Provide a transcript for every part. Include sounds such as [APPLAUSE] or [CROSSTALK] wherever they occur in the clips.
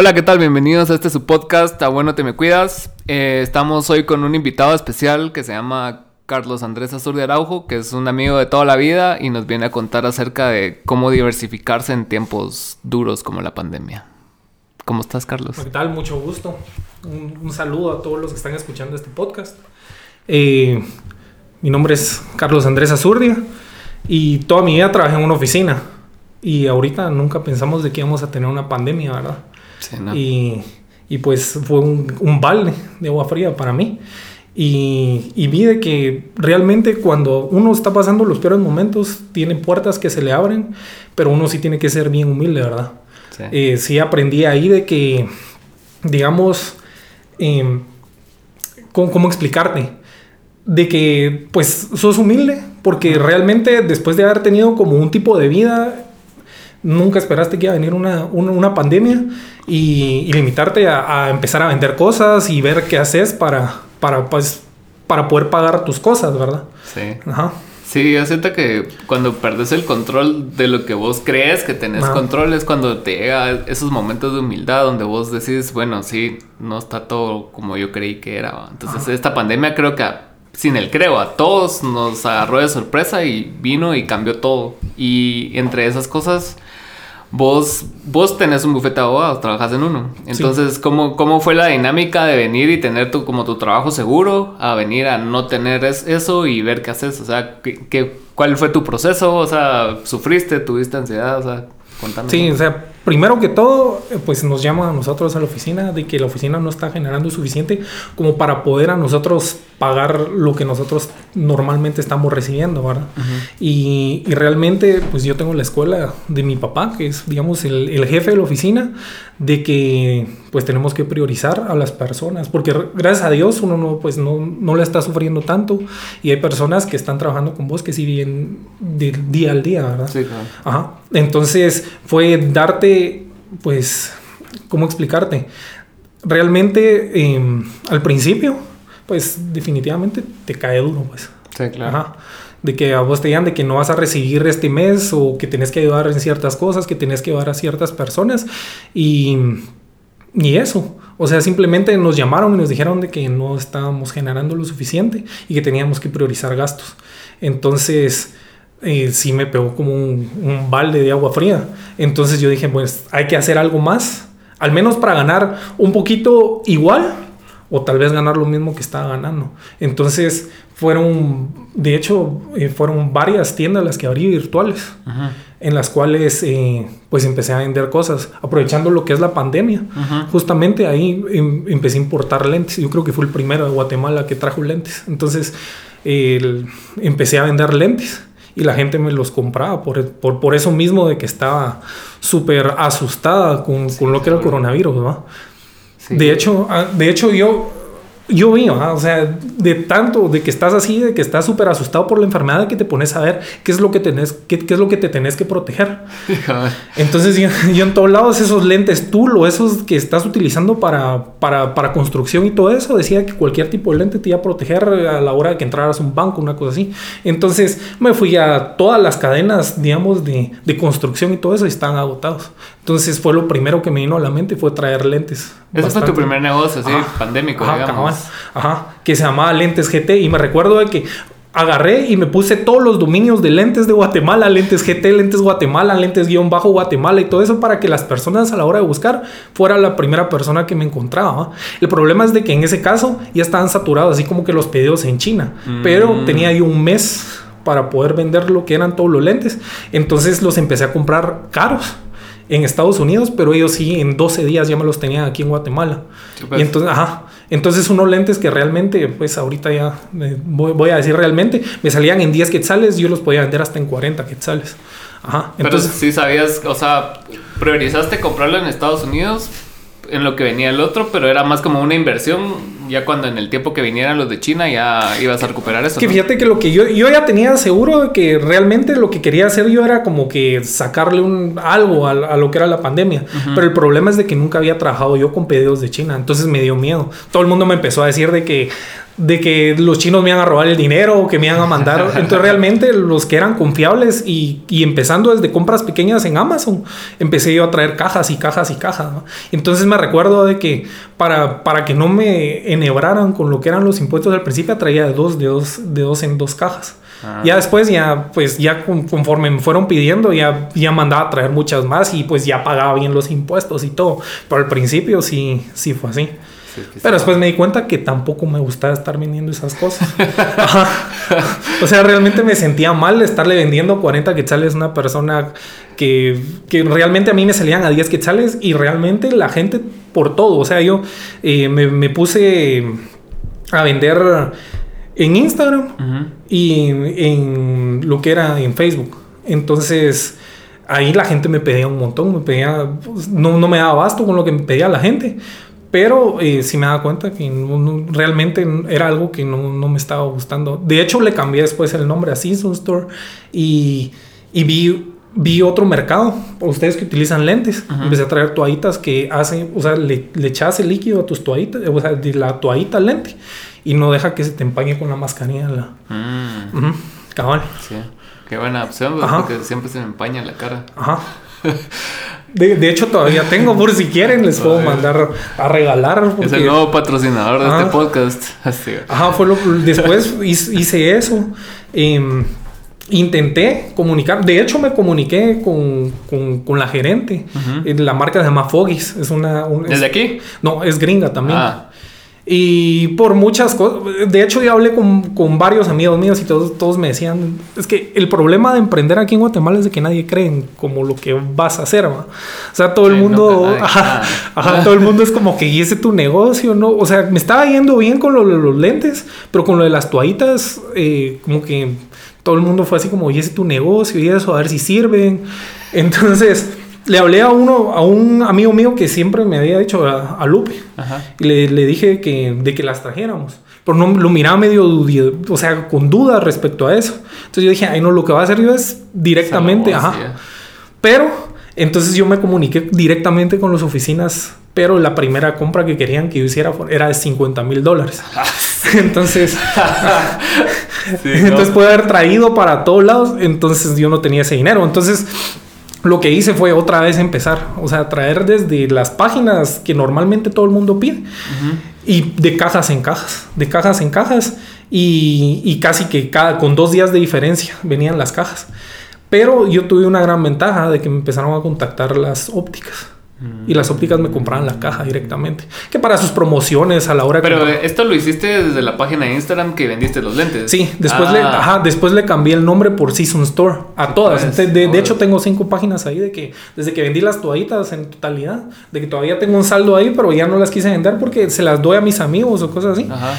Hola, ¿qué tal? Bienvenidos a este su podcast, A Bueno Te Me Cuidas. Eh, estamos hoy con un invitado especial que se llama Carlos Andrés Azur de Araujo, que es un amigo de toda la vida y nos viene a contar acerca de cómo diversificarse en tiempos duros como la pandemia. ¿Cómo estás, Carlos? ¿Qué tal? Mucho gusto. Un, saludo a todos los que están escuchando este podcast. Eh, mi nombre es Carlos Andrés Azurdia y toda mi vida trabajé en una oficina. Y ahorita nunca pensamos de que íbamos a tener una pandemia, ¿verdad? Y, y, pues fue un, un, balde de agua fría para mí. Y, y, vi de que realmente cuando uno está pasando los peores momentos, tiene puertas que se le abren, pero uno sí tiene que ser bien humilde, ¿verdad? Sí, eh, sí aprendí ahí de que, digamos, eh, ¿cómo, ¿cómo explicarte? De que pues sos humilde, porque realmente después de haber tenido como un tipo de vida nunca esperaste que iba a venir una, una, pandemia y, limitarte a, empezar a vender cosas y ver qué haces para, para, pues, para poder pagar tus cosas, ¿verdad? Sí. Ajá. Sí, yo siento que cuando perdes el control de lo que vos crees que tenés control es cuando te llega esos momentos de humildad donde vos decís, bueno, sí, no está todo como yo creí que era. Entonces, esta pandemia creo que sin el creo, a todos nos agarró de sorpresa y vino y cambió todo. Y entre esas cosas vos, vos tenés un bufete de abogados, trabajas en uno. Entonces, ¿cómo, ¿cómo fue la dinámica de venir y tener tu, como tu trabajo seguro a venir a no tener eso y ver qué haces? O sea, ¿qué, cuál fue tu proceso? O sea, ¿sufriste? ¿Tuviste ansiedad? O sea, contame. Sí, o sea, primero que todo, pues nos llama a nosotros a la oficina de que la oficina no está generando suficiente como para poder a nosotros pagar lo que nosotros normalmente estamos recibiendo, ¿verdad? y, y, realmente, pues yo tengo la escuela de mi papá, que es, digamos, el, el, jefe de la oficina, de que pues tenemos que priorizar a las personas, porque gracias a Dios uno no, pues no, no le está sufriendo tanto y hay personas que están trabajando con vos que sí viven de día al día, ¿verdad? Sí, claro. Ajá. Entonces fue darte pues, ¿cómo explicarte? Realmente, em, al principio, pues definitivamente te cae duro, pues. Sí, claro. De que a vos te digan de que no vas a recibir este mes o que tenés que ayudar en ciertas cosas, que tenés que ayudar a ciertas personas y, y eso. O sea, simplemente nos llamaron y nos dijeron de que no estábamos generando lo suficiente y que teníamos que priorizar gastos. Entonces, eh, sí me pegó como un, balde de agua fría. Entonces yo dije, pues hay que hacer algo más, al menos para ganar un poquito igual o tal vez ganar lo mismo que estaba ganando. Entonces fueron, de hecho, eh, fueron varias tiendas las que abrí virtuales, en las cuales eh, pues empecé a vender cosas, aprovechando lo que es la pandemia. Justamente ahí em, empecé a importar lentes. Yo creo que fue el primero de Guatemala que trajo lentes. Entonces empecé a vender lentes y la gente me los compraba por, por, por eso mismo de que estaba súper asustada con, con, lo que era el coronavirus. De hecho, ah, de hecho yo yo vi, o sea, de tanto, de que estás así, de que estás súper asustado por la enfermedad, que te pones a ver qué es lo que tenés, qué, qué es lo que te tenés que proteger. Entonces, yo, en todos lados, esos lentes Tool o esos que estás utilizando para, para, para, construcción y todo eso, decía que cualquier tipo de lente te iba a proteger a la hora de que entraras a un banco, una cosa así. Entonces, me fui a todas las cadenas, digamos, de, de construcción y todo eso y estaban agotados. Entonces, fue lo primero que me vino a la mente, fue traer lentes. Ese fue tu primer negocio, así, pandémico, digamos. Ajá, que se llamaba Lentes GT. Y me recuerdo de que agarré y me puse todos los dominios de lentes de Guatemala, lentes GT, lentes Guatemala, lentes guion bajo Guatemala y todo eso para que las personas a la hora de buscar fuera la primera persona que me encontraba. El problema es de que en ese caso ya estaban saturados, así como que los pedidos en China, pero mm. tenía yo un mes para poder vender lo que eran todos los lentes, entonces los empecé a comprar caros en Estados Unidos, pero ellos sí en 12 días ya me los tenían aquí en Guatemala. Y entonces, ajá, entonces unos lentes que realmente, pues ahorita ya voy, a decir realmente, me salían en 10 quetzales, yo los podía vender hasta en 40 quetzales. Ajá. Entonces, pero sí sabías, o sea, priorizaste comprarlo en Estados Unidos en lo que venía el otro, pero era más como una inversión. Ya cuando en el tiempo que vinieran los de China ya ibas a recuperar eso. Que fíjate que lo que yo, yo ya tenía seguro de que realmente lo que quería hacer yo era como que sacarle un algo a, lo que era la pandemia. Pero el problema es de que nunca había trabajado yo con pedidos de China, entonces me dio miedo. Todo el mundo me empezó a decir de que de que los chinos me iban a robar el dinero o que me iban a mandar. [LAUGHS] Entonces realmente los que eran confiables y, y, empezando desde compras pequeñas en Amazon, empecé yo a traer cajas y cajas y cajas. Entonces me recuerdo de que para, para que no me enhebraran con lo que eran los impuestos al principio, traía de dos, de dos, de dos en dos cajas. Ah. Ya después, ya, pues, ya conforme me fueron pidiendo, ya, ya mandaba a traer muchas más y pues ya pagaba bien los impuestos y todo. Pero al principio sí, sí fue así. Pero después me di cuenta que tampoco me gustaba estar vendiendo esas cosas. [LAUGHS] O sea, realmente me sentía mal estarle vendiendo 40 quetzales a una persona que, que, realmente a mí me salían a 10 quetzales y realmente la gente por todo. O sea, yo eh, me, me, puse a vender en Instagram y en lo que era en Facebook. Entonces ahí la gente me pedía un montón, me pedía, pues, no, no me daba abasto con lo que me pedía la gente. Pero eh, sí me daba cuenta que realmente era algo que no, no, me estaba gustando. De hecho, le cambié después el nombre a Season Store y, y vi, vi otro mercado. Ustedes que utilizan lentes, empecé a traer toallitas que hacen, o sea, le, le echas el líquido a tus toallitas, o sea, de la toallita al lente y no deja que se te empañe con la mascarilla. La... Mm. Cabal. Sí. Qué buena opción, porque siempre se me empaña la cara. Ajá. [LAUGHS] De, hecho, todavía tengo, por si quieren, les puedo mandar a regalar. Es el nuevo patrocinador de este podcast. Ajá, fue lo, después hice eso. Em, intenté comunicar, de hecho me comuniqué con, con, la gerente. La marca se llama Foggies. Es una, ¿Desde aquí? No, es gringa también. Ah. Y por muchas cosas, de hecho yo hablé con, con, varios amigos míos y todos, todos me decían, es que el problema de emprender aquí en Guatemala es de que nadie cree en como lo que vas a hacer, ¿va? O sea, todo el mundo, [LAUGHS] ajá, todo el mundo es como que, ¿y ese tu negocio? ¿no? O sea, me estaba yendo bien con lo de los lentes, pero con lo de las toallitas, eh, como que todo el mundo fue así como, ¿y ese tu negocio? Y eso, a ver si sirven. Entonces le hablé a uno, a un amigo mío que siempre me había dicho, a, Lupe, y le, le, dije que, de que las trajéramos. Pero no, lo miraba medio, o sea, con dudas respecto a eso. Entonces yo dije, ay, no, lo que va a hacer yo es directamente, ajá. Pero, entonces yo me comuniqué directamente con las oficinas, pero la primera compra que querían que yo hiciera era de 50 mil dólares. Ah, [LAUGHS] entonces, [LAUGHS] [LAUGHS] entonces puede haber traído para todos lados, entonces yo no tenía ese dinero. Entonces, lo que hice fue otra vez empezar, o sea, traer desde las páginas que normalmente todo el mundo pide y de cajas en cajas, de cajas en cajas y, casi que cada, con dos días de diferencia venían las cajas. Pero yo tuve una gran ventaja de que me empezaron a contactar las ópticas. Y las ópticas me compraban la caja directamente. Que para sus promociones a la hora Pero esto lo hiciste desde la página de Instagram que vendiste los lentes. Sí, después, le, ah. ajá, después le cambié el nombre por Season Store a todas. Pues, de, hecho, tengo cinco páginas ahí de que desde que vendí las toallitas en totalidad, de que todavía tengo un saldo ahí, pero ya no las quise vender porque se las doy a mis amigos o cosas así. Ajá.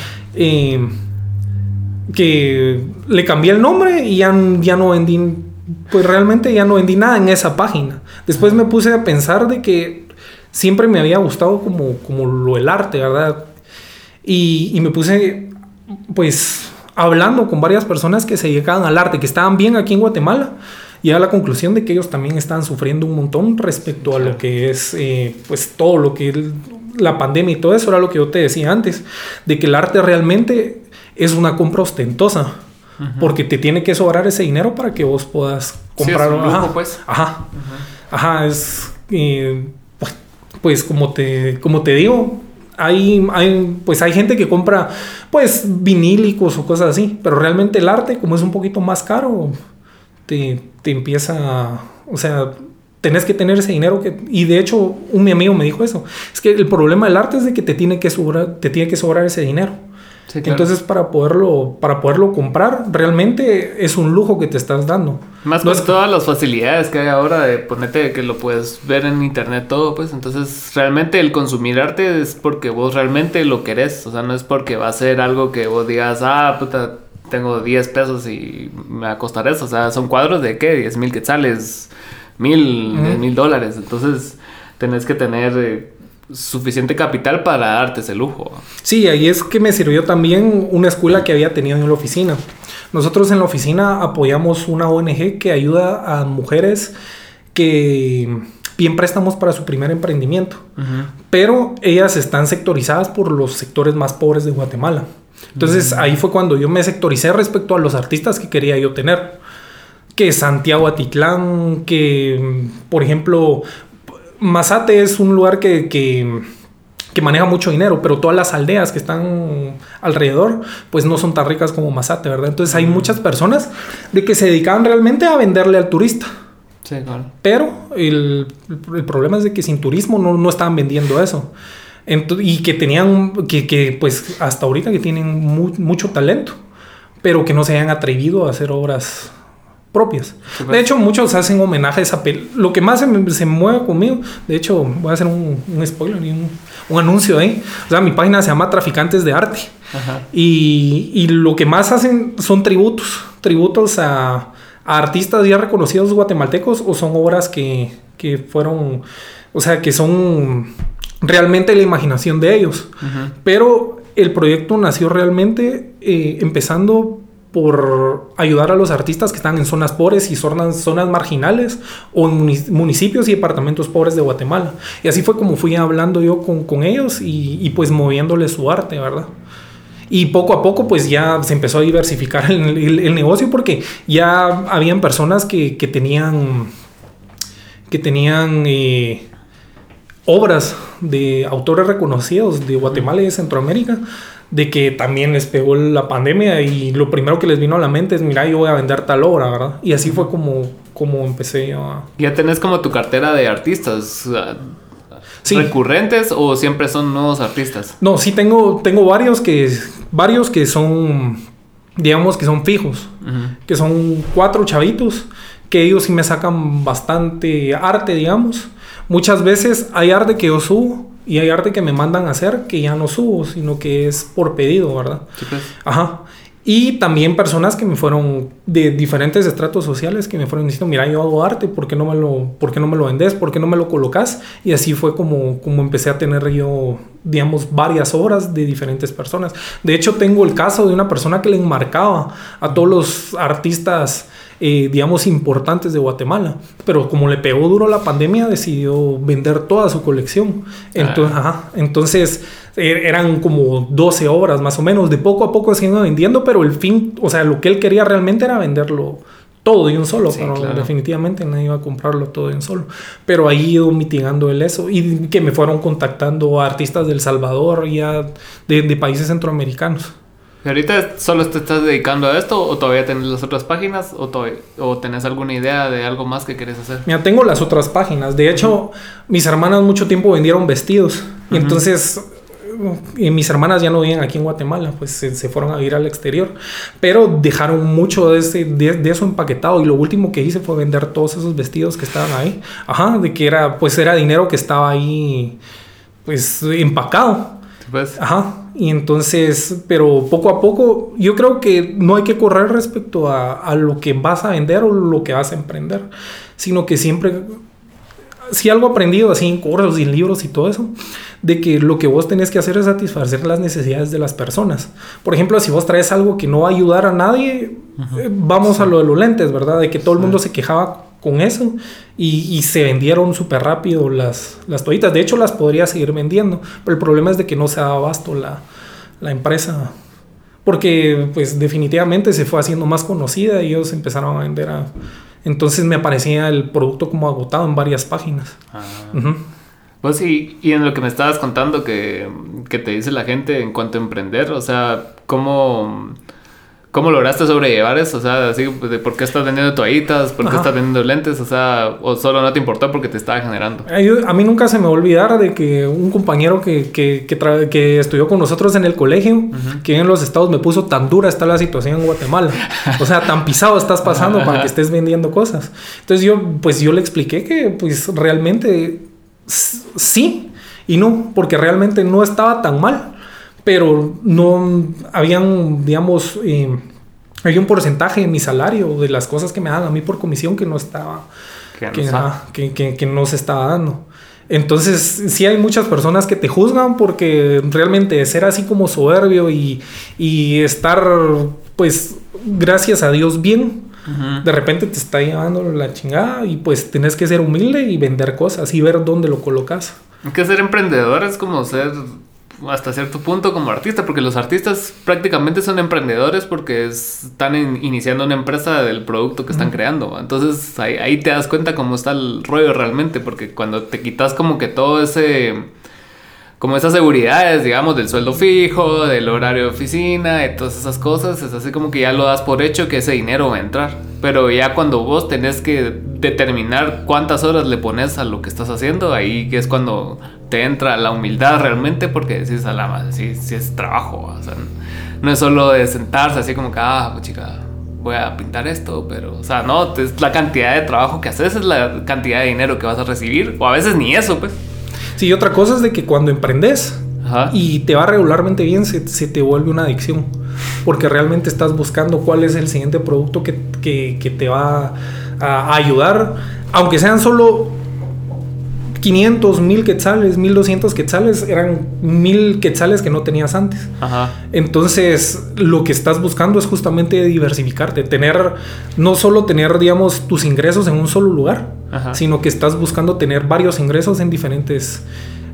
que le cambié el nombre y ya, ya no vendí pues realmente ya no vendí nada en esa página. Después me puse a pensar de que siempre me había gustado como, como lo del arte, ¿verdad? Y, y me puse, pues, hablando con varias personas que se dedicaban al arte, que estaban bien aquí en Guatemala, y a la conclusión de que ellos también estaban sufriendo un montón respecto a lo que es, eh, pues, todo lo que la pandemia y todo eso era lo que yo te decía antes, de que el arte realmente es una compra ostentosa porque te tiene que sobrar ese dinero para que vos puedas comprar. un ajá, pues. Ajá. Ajá, es. Eh, pues, pues, como te, como te digo, hay, hay, pues hay gente que compra pues vinílicos o cosas así, pero realmente el arte, como es un poquito más caro, te, te empieza, o sea, tenés que tener ese dinero que, y de hecho un mi amigo me dijo eso, es que el problema del arte es de que te tiene que sobrar, te tiene que sobrar ese dinero. Entonces, para poderlo, para poderlo comprar, realmente es un lujo que te estás dando. Más con todas las facilidades que hay ahora de ponerte que lo puedes ver en internet todo, pues entonces realmente el consumir arte es porque vos realmente lo querés, o sea, no es porque va a ser algo que vos digas, ah, puta, tengo 10 pesos y me va a costar eso, o sea, son cuadros de qué, 10 mil quetzales, mil, mil dólares, entonces tenés que tener... Eh, suficiente capital para darte ese lujo. Sí, ahí es que me sirvió también una escuela que había tenido en la oficina. Nosotros en la oficina apoyamos una ONG que ayuda a mujeres que bien préstamos para su primer emprendimiento. Pero ellas están sectorizadas por los sectores más pobres de Guatemala. Entonces ahí fue cuando yo me sectoricé respecto a los artistas que quería yo tener. Que Santiago Atitlán, que por ejemplo, Mazate es un lugar que, que, que, maneja mucho dinero, pero todas las aldeas que están alrededor, pues no son tan ricas como Mazate, ¿verdad? Entonces hay muchas personas de que se dedicaban realmente a venderle al turista. Sí, claro. Pero el, el, problema es de que sin turismo no, no estaban vendiendo eso y que tenían, que, que, pues hasta ahorita que tienen mucho talento, pero que no se hayan atrevido a hacer obras propias. De pues. hecho, muchos hacen homenajes a lo que más se, se, mueve conmigo. De hecho, voy a hacer un, un spoiler y un, un, anuncio ahí. O sea, mi página se llama Traficantes de Arte. Y, y, lo que más hacen son tributos, tributos a, a, artistas ya reconocidos guatemaltecos o son obras que, que fueron, o sea, que son realmente la imaginación de ellos. Pero el proyecto nació realmente eh, empezando por ayudar a los artistas que están en zonas pobres y zonas, zonas marginales o en municipios y departamentos pobres de Guatemala. Y así fue como fui hablando yo con, ellos y, pues moviéndoles su arte, ¿verdad? Y poco a poco pues ya se empezó a diversificar el, negocio porque ya habían personas que, tenían que tenían eh, obras de autores reconocidos de Guatemala y de Centroamérica, de que también les pegó la pandemia y lo primero que les vino a la mente es, mira, yo voy a vender tal obra, ¿verdad? Y así fue como, como empecé a... ¿Ya tenés como tu cartera de artistas? ¿Recurrentes o siempre son nuevos artistas? No, sí tengo, tengo varios que, varios que son, digamos que son fijos, que son cuatro chavitos, que ellos sí me sacan bastante arte, digamos Muchas veces hay arte que yo subo y hay arte que me mandan a hacer que ya no subo, sino que es por pedido, ¿verdad? Sí, pues. Ajá. Y también personas que me fueron de diferentes estratos sociales que me fueron diciendo, mira, yo hago arte, ¿por qué no me lo, por qué no me lo vendes? ¿Por qué no me lo colocas? Y así fue como, como empecé a tener yo, digamos, varias obras de diferentes personas. De hecho, tengo el caso de una persona que le enmarcaba a todos los artistas eh, digamos, importantes de Guatemala. Pero como le pegó duro la pandemia, decidió vender toda su colección. Entonces, ah. entonces er, eran como 12 obras más o menos. De poco a poco se iban vendiendo, pero el fin, o sea, lo que él quería realmente era venderlo todo de un solo, pero definitivamente nadie iba a comprarlo todo de un solo. Pero ahí ido mitigando el eso y que me fueron contactando artistas del Salvador y de, de países centroamericanos. ¿Y ahorita solo te estás dedicando a esto o todavía tienes las otras páginas o, o tenés alguna idea de algo más que quieres hacer? Mira, tengo las otras páginas. De hecho, mis hermanas mucho tiempo vendieron vestidos. Y entonces y mis hermanas ya no viven aquí en Guatemala, pues se, fueron a ir al exterior, pero dejaron mucho de, ese, de, eso empaquetado y lo último que hice fue vender todos esos vestidos que estaban ahí, ajá, de que era, pues era dinero que estaba ahí, pues empacado. Ajá. Y entonces, pero poco a poco, yo creo que no hay que correr respecto a, a lo que vas a vender o lo que vas a emprender, sino que siempre, si algo aprendido así en cursos y en libros y todo eso, de que lo que vos tenés que hacer es satisfacer las necesidades de las personas. Por ejemplo, si vos traes algo que no va a ayudar a nadie, eh, vamos a lo de los lentes, ¿verdad? De que todo el mundo se quejaba con eso y, se vendieron súper rápido las, las toallitas. De hecho, las podría seguir vendiendo, pero el problema es de que no se da abasto la, la empresa. Porque pues definitivamente se fue haciendo más conocida y ellos empezaron a vender a... Entonces me aparecía el producto como agotado en varias páginas. Ah. Pues sí, y en lo que me estabas contando que, que te dice la gente en cuanto a emprender, o sea, ¿cómo, ¿Cómo lograste sobrellevar eso? O sea, así, ¿por qué estás vendiendo toallitas? ¿Por qué estás vendiendo lentes? O sea, o solo no te importó porque te estaba generando. A mí nunca se me va a olvidar de que un compañero que, que, que, estudió con nosotros en el colegio, que en los estados me puso tan dura está la situación en Guatemala. O sea, tan pisado estás pasando para que estés vendiendo cosas. Entonces yo, pues yo le expliqué que pues realmente sí y no, porque realmente no estaba tan mal pero no habían, digamos, eh, había un porcentaje en mi salario de las cosas que me dan a mí por comisión que no estaba, que, que, que, no se estaba dando. Entonces, sí hay muchas personas que te juzgan porque realmente ser así como soberbio y, y estar, pues, gracias a Dios bien, De repente te está llevando la chingada y pues tienes que ser humilde y vender cosas y ver dónde lo colocas. Que ser emprendedor es como ser hasta cierto punto como artista, porque los artistas prácticamente son emprendedores porque están iniciando una empresa del producto que están creando. Entonces ahí, ahí, te das cuenta cómo está el rollo realmente, porque cuando te quitas como que todo ese como esas seguridades, digamos, del sueldo fijo, del horario de oficina, de todas esas cosas, es así como que ya lo das por hecho que ese dinero va a entrar. Pero ya cuando vos tenés que determinar cuántas horas le pones a lo que estás haciendo, ahí que es cuando te entra la humildad realmente, porque decís a la madre, sí, sí es trabajo, o sea, no es solo de sentarse así como que, ah, pues chica, voy a pintar esto, pero, o sea, no, es la cantidad de trabajo que haces, es la cantidad de dinero que vas a recibir, o a veces ni eso, pues. Sí, otra cosa es de que cuando emprendes y te va regularmente bien, se, te vuelve una adicción. Porque realmente estás buscando cuál es el siguiente producto que, te va a, ayudar. Aunque sean solo 500, 1000 quetzales, 1200 quetzales, eran 1000 quetzales que no tenías antes. Entonces, lo que estás buscando es justamente diversificarte, tener, no solo tener, digamos, tus ingresos en un solo lugar, sino que estás buscando tener varios ingresos en diferentes,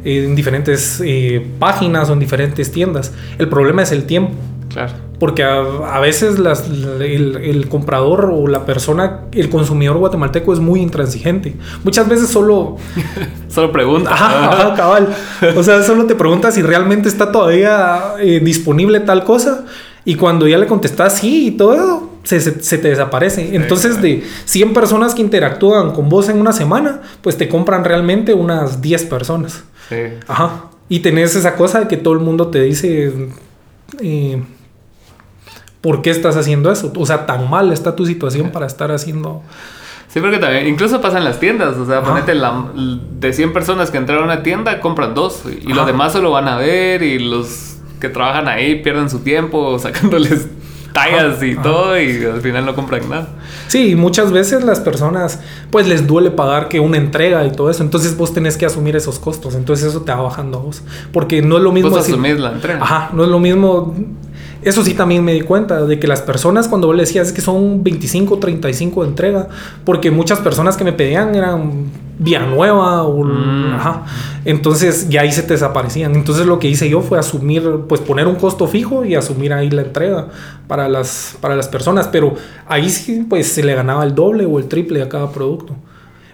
en diferentes eh, páginas o en diferentes tiendas. El problema es el tiempo. Claro. Porque a, veces las, el, comprador o la persona, el consumidor guatemalteco es muy intransigente. Muchas veces solo... [LAUGHS] solo pregunta. Ajá, cabal. O sea, solo te pregunta si realmente está todavía eh, disponible tal cosa. Y cuando ya le contestas sí y todo eso, se, te desaparece. Entonces, de 100 personas que interactúan con vos en una semana, pues te compran realmente unas 10 personas. Sí. Ajá. Y tenés esa cosa de que todo el mundo te dice, eh, ¿por qué estás haciendo eso? O sea, tan mal está tu situación para estar haciendo... Sí, porque también, incluso pasa en las tiendas, o sea, ponete la, de 100 personas que entraron a una tienda, compran dos y los demás solo van a ver y los que trabajan ahí pierden su tiempo [LAUGHS] sacándoles tallas y todo y al final no compran nada. Sí, muchas veces las personas pues les duele pagar que una entrega y todo eso, entonces vos tenés que asumir esos costos, entonces eso te va bajando a vos, porque no es lo mismo... Vos asumís la entrega. Ajá, no es lo mismo eso sí también me di cuenta de que las personas cuando le decías que son 25, 35 de entrega, porque muchas personas que me pedían eran nueva o mm. ajá. Entonces ya ahí se te desaparecían. Entonces lo que hice yo fue asumir, pues poner un costo fijo y asumir ahí la entrega para las, para las personas, pero ahí sí pues se le ganaba el doble o el triple a cada producto.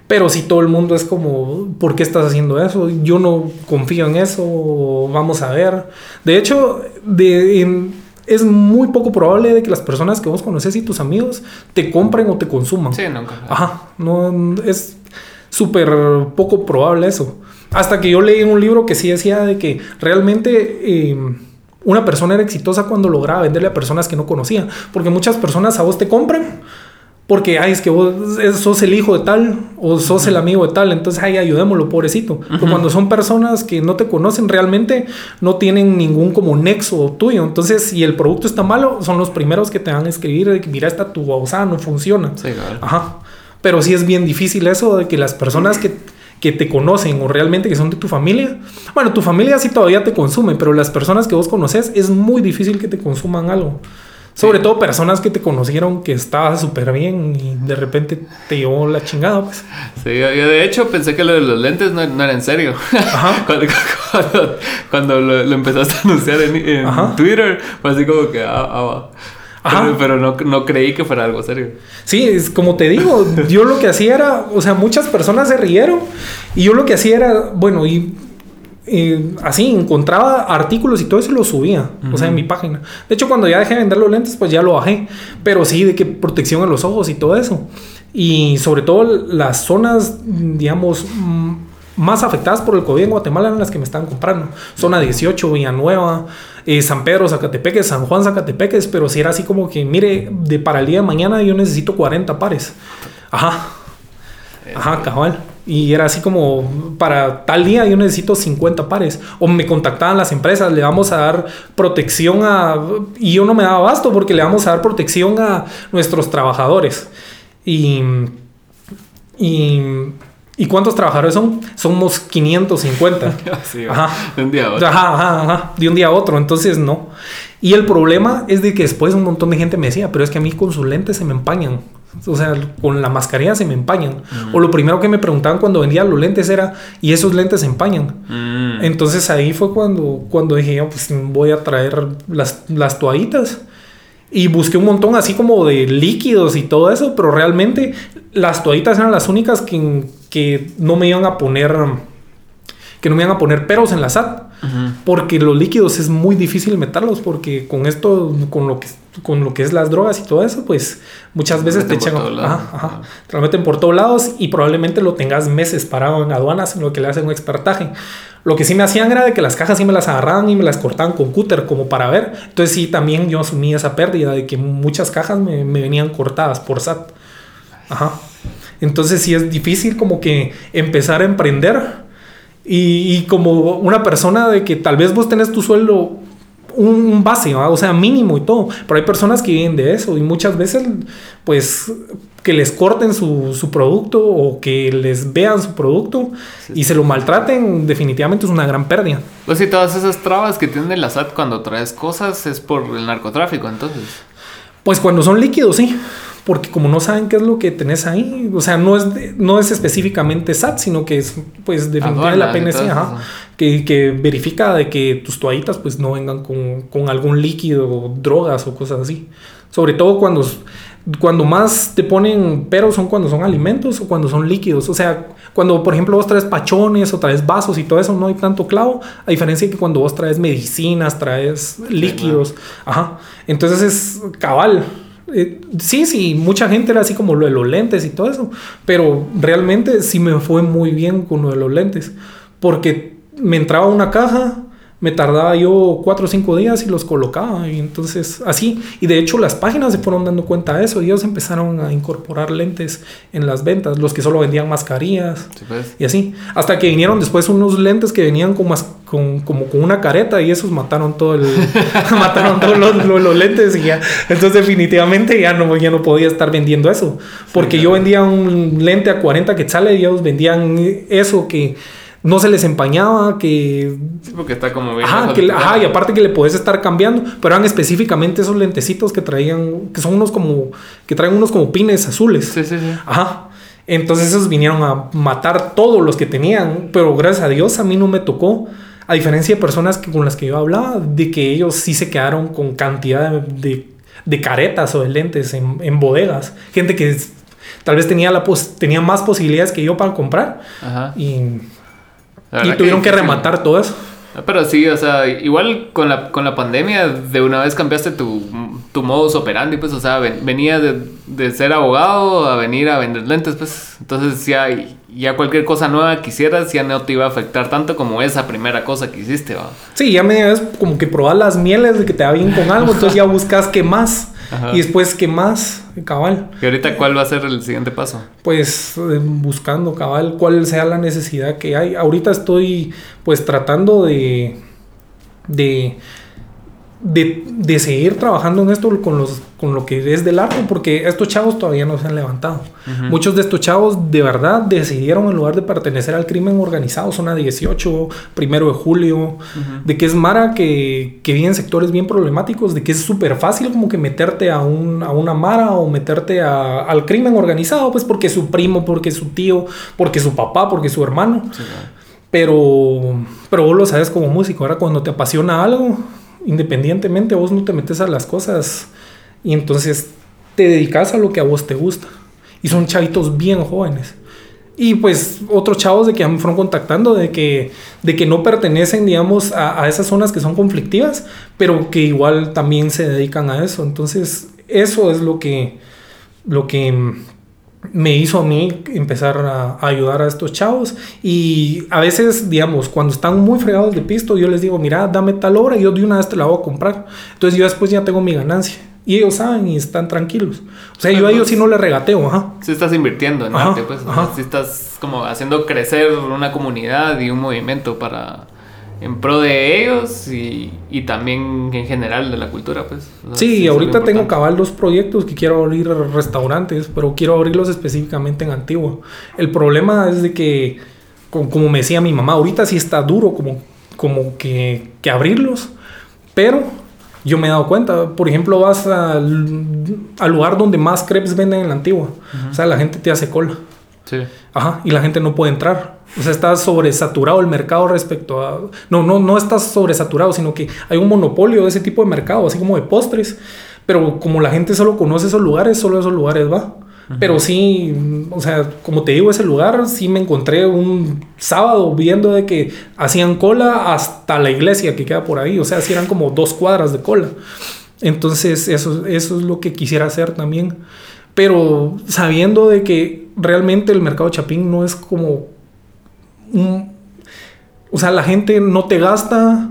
Pero si todo el mundo es como, ¿por qué estás haciendo eso? Yo no confío en eso, vamos a ver. De hecho, de, en, es muy poco probable de que las personas que vos conoces y tus amigos te compren o te consuman. Sí, nunca. Ajá, no, es súper poco probable eso. Hasta que yo leí un libro que sí decía de que realmente eh, una persona era exitosa cuando lograba venderle a personas que no conocía. Porque muchas personas a vos te compran porque, ay, es que vos sos el hijo de tal o sos el amigo de tal, entonces, ay, ayudémoslo, pobrecito. cuando son personas que no te conocen realmente, no tienen ningún como nexo tuyo. Entonces, si el producto está malo, son los primeros que te van a escribir de que, mira, esta tu babosa no funciona. Sí, claro. Ajá. Pero sí es bien difícil eso de que las personas que, que te conocen o realmente que son de tu familia, bueno, tu familia sí todavía te consume, pero las personas que vos conoces es muy difícil que te consuman algo. Sobre todo personas que te conocieron que estaba súper bien y de repente te llevó la chingada, pues. Sí, yo, de hecho pensé que lo de los lentes no, era en serio. Ajá. [LAUGHS] cuando, lo, empezaste a anunciar en, Twitter, fue así como que, ah, ah Ajá. Pero, no, no, creí que fuera algo serio. Sí, es como te digo, yo lo que hacía era, o sea, muchas personas se rieron y yo lo que hacía era, bueno, y así encontraba artículos y todo eso lo subía, o sea, en mi página. De hecho, cuando ya dejé de vender los lentes, pues ya lo bajé. Pero sí, de que protección a los ojos y todo eso. Y sobre todo las zonas, digamos, más afectadas por el COVID en Guatemala eran las que me estaban comprando. Zona 18, Villanueva, eh, San Pedro, Zacatepeques, San Juan, Zacatepeques. Pero si era así como que, mire, de para el día de mañana yo necesito 40 pares. Ajá. Ajá, cabal. Y era así como, para tal día yo necesito 50 pares. O me contactaban las empresas, le vamos a dar protección a... Y yo no me daba basto porque le vamos a dar protección a nuestros trabajadores. Y... Y... ¿Y cuántos trabajadores son? Somos 550. [LAUGHS] ajá. De un día a otro. Ajá, ajá, ajá. De un día a otro. Entonces, no. Y el problema es de que después un montón de gente me decía, pero es que a mí con sus lentes se me empañan. O sea, con la mascarilla se me empañan. O lo primero que me preguntaban cuando vendía los lentes era, ¿y esos lentes se empañan? Mm. Entonces ahí fue cuando, cuando dije, pues voy a traer las, las toallitas. Y busqué un montón así como de líquidos y todo eso, pero realmente las toallitas eran las únicas que, que no me iban a poner que no me iban a poner peros en la SAT. Porque los líquidos es muy difícil meterlos porque con esto, con lo que con lo que es las drogas y todo eso, pues muchas veces te echan, ajá, te lo meten por todos lados y probablemente lo tengas meses parado en aduanas en lo que le hacen un expertaje. Lo que sí me hacían era de que las cajas sí me las agarraban y me las cortaban con cúter como para ver. Entonces sí, también yo asumí esa pérdida de que muchas cajas me, me venían cortadas por SAT. Ajá. Entonces sí es difícil como que empezar a emprender y, como una persona de que tal vez vos tenés tu sueldo un, base, o sea, mínimo y todo. Pero hay personas que viven de eso y muchas veces, pues, que les corten su, su producto o que les vean su producto y se lo maltraten, definitivamente es una gran pérdida. Pues sí, todas esas trabas que tiene la SAT cuando traes cosas es por el narcotráfico, entonces. Pues cuando son líquidos, sí porque como no saben qué es lo que tenés ahí, o sea, no es, no es específicamente SAT, sino que es pues definitivamente la PNC, que, que, verifica de que tus toallitas pues no vengan con, con, algún líquido, drogas o cosas así. Sobre todo cuando, cuando más te ponen pero son cuando son alimentos o cuando son líquidos. O sea, cuando por ejemplo vos traes pachones o traes vasos y todo eso no hay tanto clavo, a diferencia de que cuando vos traes medicinas, traes líquidos, ajá. Entonces es cabal eh, sí, sí, mucha gente era así como lo de los lentes y todo eso, pero realmente sí me fue muy bien con lo de los lentes, porque me entraba una caja, me tardaba yo cuatro o cinco días y los colocaba. Y entonces, así. Y de hecho, las páginas se fueron dando cuenta de eso. Y ellos empezaron a incorporar lentes en las ventas. Los que solo vendían mascarillas. Pues. Y así. Hasta que vinieron después unos lentes que venían con, con como con una careta. Y esos mataron todo el. [LAUGHS] [LAUGHS] mataron todos los, lentes. Y ya. Entonces, definitivamente ya no, ya no podía estar vendiendo eso. Porque yo vendía un lente a 40 quetzales y ellos vendían eso que no se les empañaba, que... Sí, porque está como bien... Ajá, y aparte que le puedes estar cambiando, pero eran específicamente esos lentecitos que traían, que son unos como, que traen unos como pines azules. Sí, sí, sí. Ajá. Entonces esos vinieron a matar todos los que tenían, pero gracias a Dios a mí no me tocó, a diferencia de personas que, con las que yo hablaba, de que ellos sí se quedaron con cantidad de, de, caretas o de lentes en, en bodegas. Gente que tal vez tenía, la tenía más posibilidades que yo para comprar. Ajá. Y y tuvieron que, rematar todo eso. Ah, pero sí, o sea, igual con la, con la pandemia de una vez cambiaste tu, tu modus operandi, pues, o sea, venía de, de, ser abogado a venir a vender lentes, pues, entonces ya, ya cualquier cosa nueva que hicieras ya no te iba a afectar tanto como esa primera cosa que hiciste, ¿va? Sí, ya me es como que probar las mieles de que te va bien con algo, entonces ya buscas qué más. Y después, ¿qué más? Cabal. ¿Y ahorita cuál va a ser el siguiente paso? Pues eh, buscando, cabal, cuál sea la necesidad que hay. Ahorita estoy pues tratando de... de de, de, seguir trabajando en esto con, los, con lo que es del arte, porque estos chavos todavía no se han levantado. Muchos de estos chavos de verdad decidieron en lugar de pertenecer al crimen organizado, zona 18, primero de julio, de que es Mara que, que vive en sectores bien problemáticos, de que es súper fácil como que meterte a, un, a una Mara o meterte a, al crimen organizado, pues porque su primo, porque su tío, porque su papá, porque su hermano. pero, pero vos lo sabes como músico, ahora cuando te apasiona algo, independientemente vos no te metes a las cosas y entonces te dedicas a lo que a vos te gusta. Y son chavitos bien jóvenes. Y pues otros chavos de que me fueron contactando de que, de que no pertenecen, digamos, a, a, esas zonas que son conflictivas, pero que igual también se dedican a eso. Entonces, eso es lo que, lo que me hizo a mí empezar a, ayudar a estos chavos y a veces, digamos, cuando están muy fregados de pisto, yo les digo, mira, dame tal obra y yo de una vez te la voy a comprar. Entonces yo después ya tengo mi ganancia. Y ellos saben y están tranquilos. O sea, yo a ellos sí no les regateo, ajá. Si estás invirtiendo en arte, pues. Si estás como haciendo crecer una comunidad y un movimiento para en pro de ellos y, y, también en general de la cultura, pues. sí, ahorita tengo cabal dos proyectos que quiero abrir restaurantes, pero quiero abrirlos específicamente en Antigua. El problema es de que, como, me decía mi mamá, ahorita sí está duro como, como que, que abrirlos, pero Yo me he dado cuenta. Por ejemplo, vas al, al lugar donde más crepes venden en la antigua. O sea, la gente te hace cola. Sí. Ajá, y la gente no puede entrar. O sea, está sobresaturado el mercado respecto a... No, no, no está sobresaturado, sino que hay un monopolio de ese tipo de mercado, así como de postres. Pero como la gente solo conoce esos lugares, solo esos lugares va. Pero sí, o sea, como te digo, ese lugar sí me encontré un sábado viendo de que hacían cola hasta la iglesia que queda por ahí. O sea, sí eran como dos cuadras de cola. Entonces, eso, eso es lo que quisiera hacer también. Pero sabiendo de que realmente el mercado Chapín no es como un... O sea, la gente no te gasta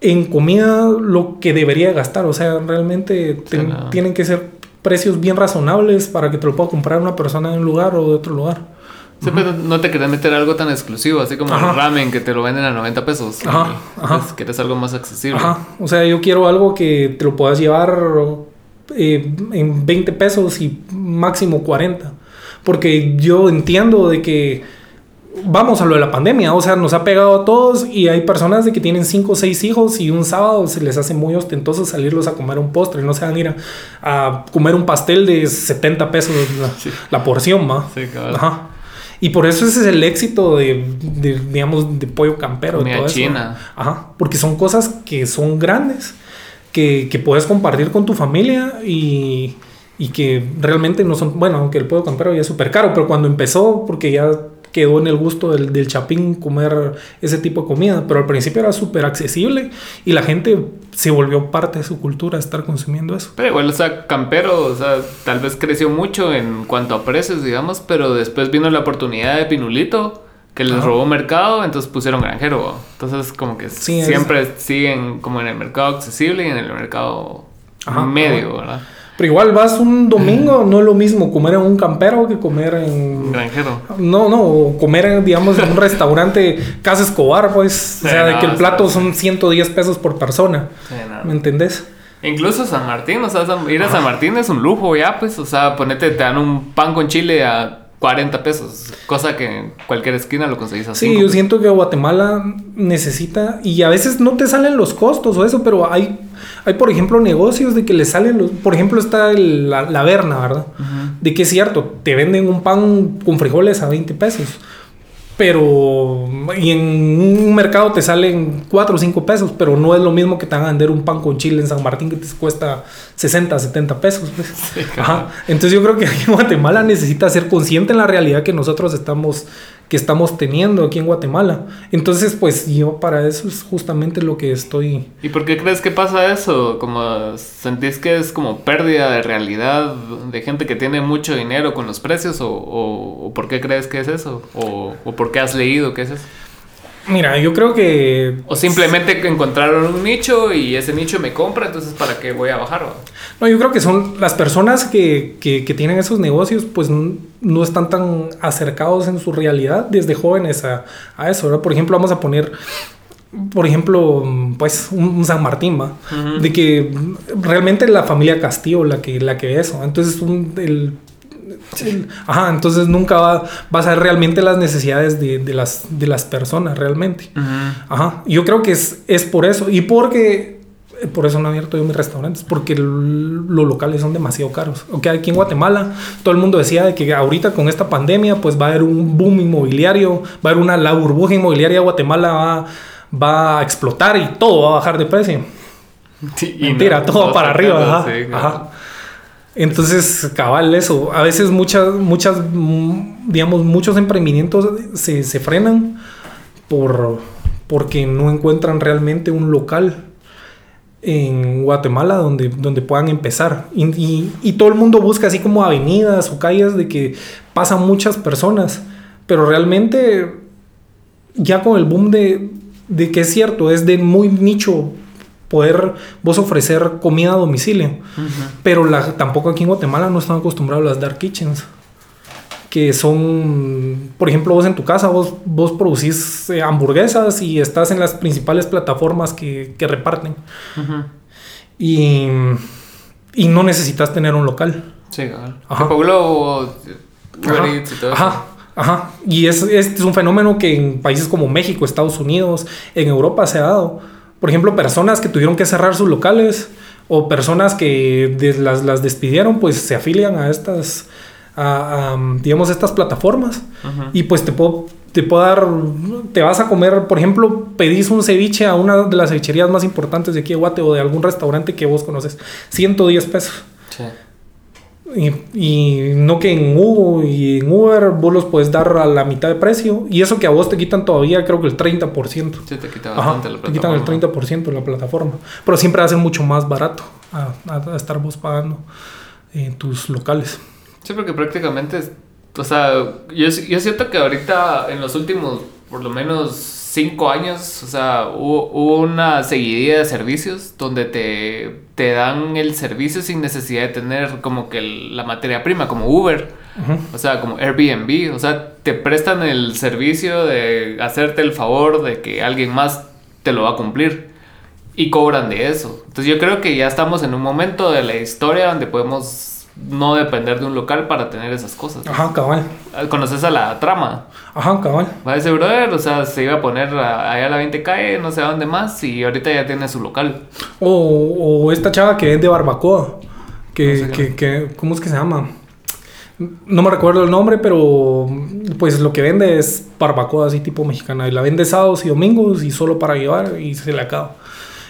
en comida lo que debería gastar. O sea, realmente tienen que ser precios bien razonables para que te lo pueda comprar una persona de un lugar o de otro lugar. Sí, pero no te querés meter algo tan exclusivo, así como Ajá. el ramen que te lo venden a 90 pesos. Ajá, ajá. quieres algo más accesible. Ajá. O sea, yo quiero algo que te lo puedas llevar eh, en 20 pesos y máximo 40. Porque yo entiendo de que vamos a lo de la pandemia, o sea, nos ha pegado a todos y hay personas de que tienen 5 o 6 hijos y un sábado se les hace muy ostentoso salirlos a comer un postre, no se van a ir a, a comer un pastel de 70 pesos la, Sí. la porción, ¿va? Sí, cabal. Ajá. Y por eso ese es el éxito de, de, digamos, de pollo campero. Comida todo eso. china. Ajá. Porque son cosas que son grandes, que, que puedes compartir con tu familia y, y que realmente no son, bueno, aunque el pollo campero ya es súper caro, pero cuando empezó, porque ya quedó en el gusto del, del chapín comer ese tipo de comida, pero al principio era súper accesible y la gente se volvió parte de su cultura estar consumiendo eso. Pero igual, o sea, Campero, o sea, tal vez creció mucho en cuanto a precios, digamos, pero después vino la oportunidad de Pinulito, que les robó mercado, entonces pusieron granjero. Entonces, como que Sí, es- siempre siguen como en el mercado accesible y en el mercado Ajá, medio, ¿verdad? Pero igual vas un domingo, no es lo mismo comer en un campero que comer en... Granjero. No, no, comer, en, digamos, en un restaurante Casa Escobar, pues. O sea, de no, que el plato son 110 pesos por persona. ¿Me entendés? Incluso San Martín, o sea, ir a San Martín es un lujo ya, pues, o sea, ponete, te dan un pan con chile a 40 pesos, cosa que en cualquier esquina lo conseguís así. Sí, yo siento que Guatemala necesita, y a veces no te salen los costos o eso, pero hay, hay por ejemplo, negocios de que le salen los, por ejemplo, está el- la, la Berna, ¿verdad? De que es cierto, te venden un pan con frijoles a 20 pesos, pero, y en un mercado te salen 4 o 5 pesos, pero no es lo mismo que te van a vender un pan con chile en San Martín que te cuesta 60, 70 pesos. pues. Ajá. Entonces yo creo que aquí en Guatemala necesita ser consciente en la realidad que nosotros estamos que estamos teniendo aquí en Guatemala. Entonces, pues yo para eso es justamente lo que estoy... ¿Y por qué crees que pasa eso? Como sentís que es como pérdida de realidad de gente que tiene mucho dinero con los precios o, o- o por qué crees que es eso? ¿O, o por qué has leído que es eso? Mira, yo creo que... O simplemente encontraron un nicho y ese nicho me compra, entonces ¿para qué voy a bajar? va? No, yo creo que son las personas que, que- que tienen esos negocios, pues no están tan acercados en su realidad desde jóvenes a, a eso, ¿verdad? Por ejemplo, vamos a poner, por ejemplo, pues un, San Martín, ¿va? De que realmente la familia Castillo la que, la que ve eso. Entonces, un, el, el- ajá, entonces nunca va, vas a ver realmente las necesidades de, de las, de las personas, realmente. Ajá, yo creo que es, es por eso. Y porque, por eso no he abierto yo mis restaurantes, porque los locales son demasiado caros. Ok, aquí en Guatemala todo el mundo decía de que ahorita con esta pandemia pues va a haber un boom inmobiliario, va a haber una, la burbuja inmobiliaria de Guatemala va, va a explotar y todo va a bajar de precio. Sí, Mentira, no, todo para arriba. sí, ajá. Entonces, cabal, eso. A veces muchas, muchas, digamos, muchos emprendimientos se, se frenan por, porque no encuentran realmente un local en Guatemala donde, donde puedan empezar. Y todo el mundo busca así como avenidas o calles de que pasan muchas personas. Pero realmente, ya con el boom de, de que es cierto, es de muy nicho poder vos ofrecer comida a domicilio. Ujú. Pero la, tampoco aquí en Guatemala no están acostumbrados a las dark kitchens. Que son, por ejemplo, vos en tu casa, vos, vos producís eh, hamburguesas y estás en las principales plataformas que, que reparten. Ujú. Y, y no necesitas tener un local. Sí. Ajá. Pueblo, Ajá, y todo ajá, ajá. Y es, es un fenómeno que en países como México, Estados Unidos, en Europa se ha dado. Por ejemplo, personas que tuvieron que cerrar sus locales o personas que las, las despidieron, pues se afilian a estas, a, digamos, estas plataformas. Y pues te puedo, te puedo dar, te vas a comer, por ejemplo, pedís un ceviche a una de las cevicherías más importantes de aquí de Guate o de algún restaurante que vos conoces, 110 pesos. Sí. Y, no que en Uber y en Uber vos los puedes dar a la mitad de precio. Y eso que a vos te quitan todavía, creo que el 30%. Sí, te quitan bastante la plataforma. Te quitan el 30% en la plataforma. Pero siempre hacen mucho más barato a, estar vos pagando en tus locales. Sí, porque prácticamente, o sea, yo, yo siento que ahorita en los últimos, por lo menos cinco años, o sea, hubo, una seguidilla de servicios donde te, te, dan el servicio sin necesidad de tener como que la materia prima, como Uber, o sea, como Airbnb, o sea, te prestan el servicio de hacerte el favor de que alguien más te lo va a cumplir y cobran de eso. Entonces yo creo que ya estamos en un momento de la historia donde podemos no depender de un local para tener esas cosas. Ajá, cabal. ¿Conoces a la trama? Ajá, cabal. Va a ese brother, o sea, se iba a poner allá a la 20 calle, no sé a dónde más, y ahorita ya tiene su local. O, o esta chava que vende barbacoa. Que, que, que, ¿Cómo es que se llama? No me recuerdo el nombre, pero pues lo que vende es barbacoa así tipo mexicana. Y la vende sábados y domingos y solo para llevar y se le acaba.